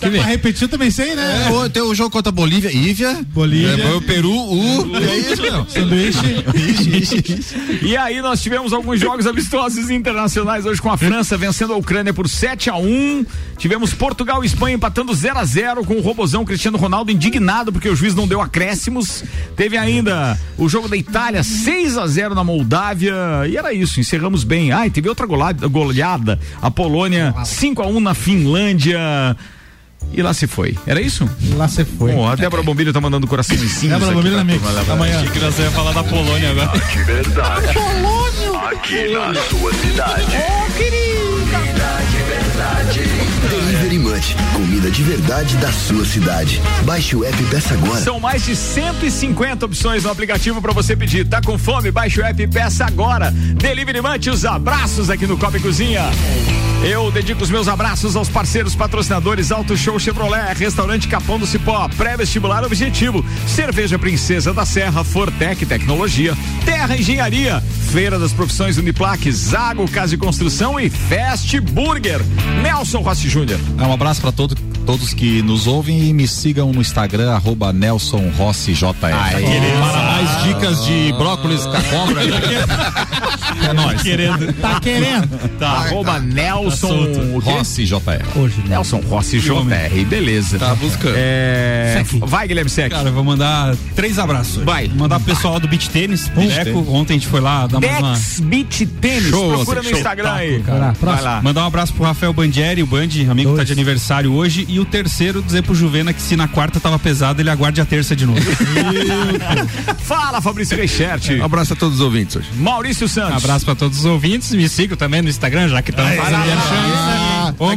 S2: Que pra repetir, eu também sei, né?
S4: É, tem o jogo contra a Bolívia, Ívia.
S2: Bolívia.
S4: É, o Peru, U. É isso, não.
S1: E aí nós tivemos alguns jogos amistosos internacionais hoje com a França vencendo a Ucrânia por 7 a 1 Tivemos Portugal e Espanha empatando 0 a 0 com o robozão Cristiano Ronaldo indignado porque o juiz não deu acréscimos. Teve ainda o jogo da Itália 6 a 0 na Moldávia e era isso, encerramos bem. Ah, e teve outra golada, goleada, a Polônia 5 a 1 na Finlândia. E lá se foi. Era isso?
S2: Lá se foi.
S1: Bom, a Débora Bombilho tá mandando coraçãozinhos.
S2: Débora Bombilho na Mix. Amanhã.
S6: Achei que nós ia falar da Polônia agora.
S18: De verdade. Aqui na sua cidade.
S14: Oh,
S18: de
S10: Comida de verdade da sua cidade. Baixe o app e peça agora.
S1: São mais de 150 opções no aplicativo para você pedir. Tá com fome? Baixe o app e peça agora. Delivery Munch, os abraços aqui no Copa e Cozinha. Eu dedico os meus abraços aos parceiros patrocinadores Auto Show Chevrolet, Restaurante Capão do Cipó, Pré-Vestibular Objetivo, Cerveja Princesa da Serra, Fortec Tecnologia, Terra Engenharia, Feira das Profissões Uniplaque, Zago Casa de Construção e Fast Burger. Nelson Rossi Júnior.
S4: É, Um abraço para todo, todos que nos ouvem e me sigam no Instagram, arroba Nelson Rossi JR.
S7: Para mais dicas de brócolis com a cobra.
S4: É nóis.
S6: Querendo.
S2: Tá querendo?
S1: Tá, arroba Nelson quê?
S4: Rossi JR.
S2: Hoje?
S1: Nelson Rossi JR, beleza.
S5: Tá buscando.
S1: É... Vai, Guilherme Sec.
S6: Cara, eu vou mandar três abraços.
S1: Vai.
S6: Vou mandar pro pessoal do Beach Tênis.
S1: Tênis.
S6: Ontem a gente foi lá dar mais uma.
S1: Dex Beach Tênis. Procura no
S6: show.
S1: Instagram aí.
S2: Vai lá,
S1: Vai lá.
S6: Mandar um abraço pro Rafael Bandieri, o Bandi, amigo que tá de aniversário hoje. E o terceiro, dizer pro Juvena que se na quarta tava pesado, ele aguarde a terça de novo.
S1: Fala, Fabrício Reichert.
S5: Um abraço a todos os ouvintes hoje.
S1: Maurício Santos.
S3: Abraço pra todos os ouvintes. Me sigam também no Instagram, já que estão fazendo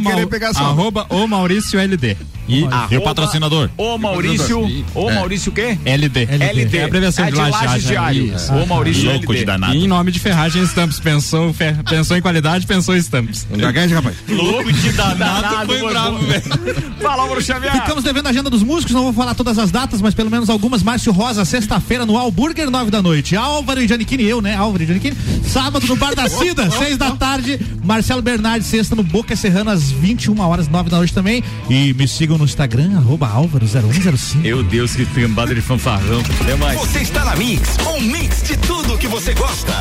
S5: querer
S3: Mau-
S5: pegar só.
S3: Arroba o Maurício LD.
S7: E,
S1: Arroba
S7: e o patrocinador?
S1: O Maurício. O
S7: É.
S1: Maurício o quê?
S3: LD.
S1: LD.
S3: É a abreviação
S1: É
S3: de
S1: de
S3: Lages
S1: Lages Diário. O Maurício
S7: Louco
S1: LD.
S7: de danado.
S3: E em nome de Ferragem Estampas. Pensou, fe- pensou em qualidade, pensou em estampas.
S5: Gagueja, rapaz.
S1: Louco de danado.
S3: foi
S1: foi
S3: bravo,
S1: bom. Fala, Álvaro Xavier.
S2: Ficamos devendo a agenda dos músicos, não vou falar todas as datas, mas pelo menos algumas. Márcio Rosa, sexta-feira no Alburger, nove da noite. Álvaro e Giannichini, eu, né? Álvaro e Giannichini. Sábado no Bar da Cida, seis da tarde. Marcelo Bernardes, sexta no Boca Serrana, às 21 horas, nove da noite também. E me sigam no Instagram, arroba Álvaro0105.
S1: Meu Deus, que cambada de fanfarrão. É mais.
S10: Você está na Mix, um mix de tudo que você gosta.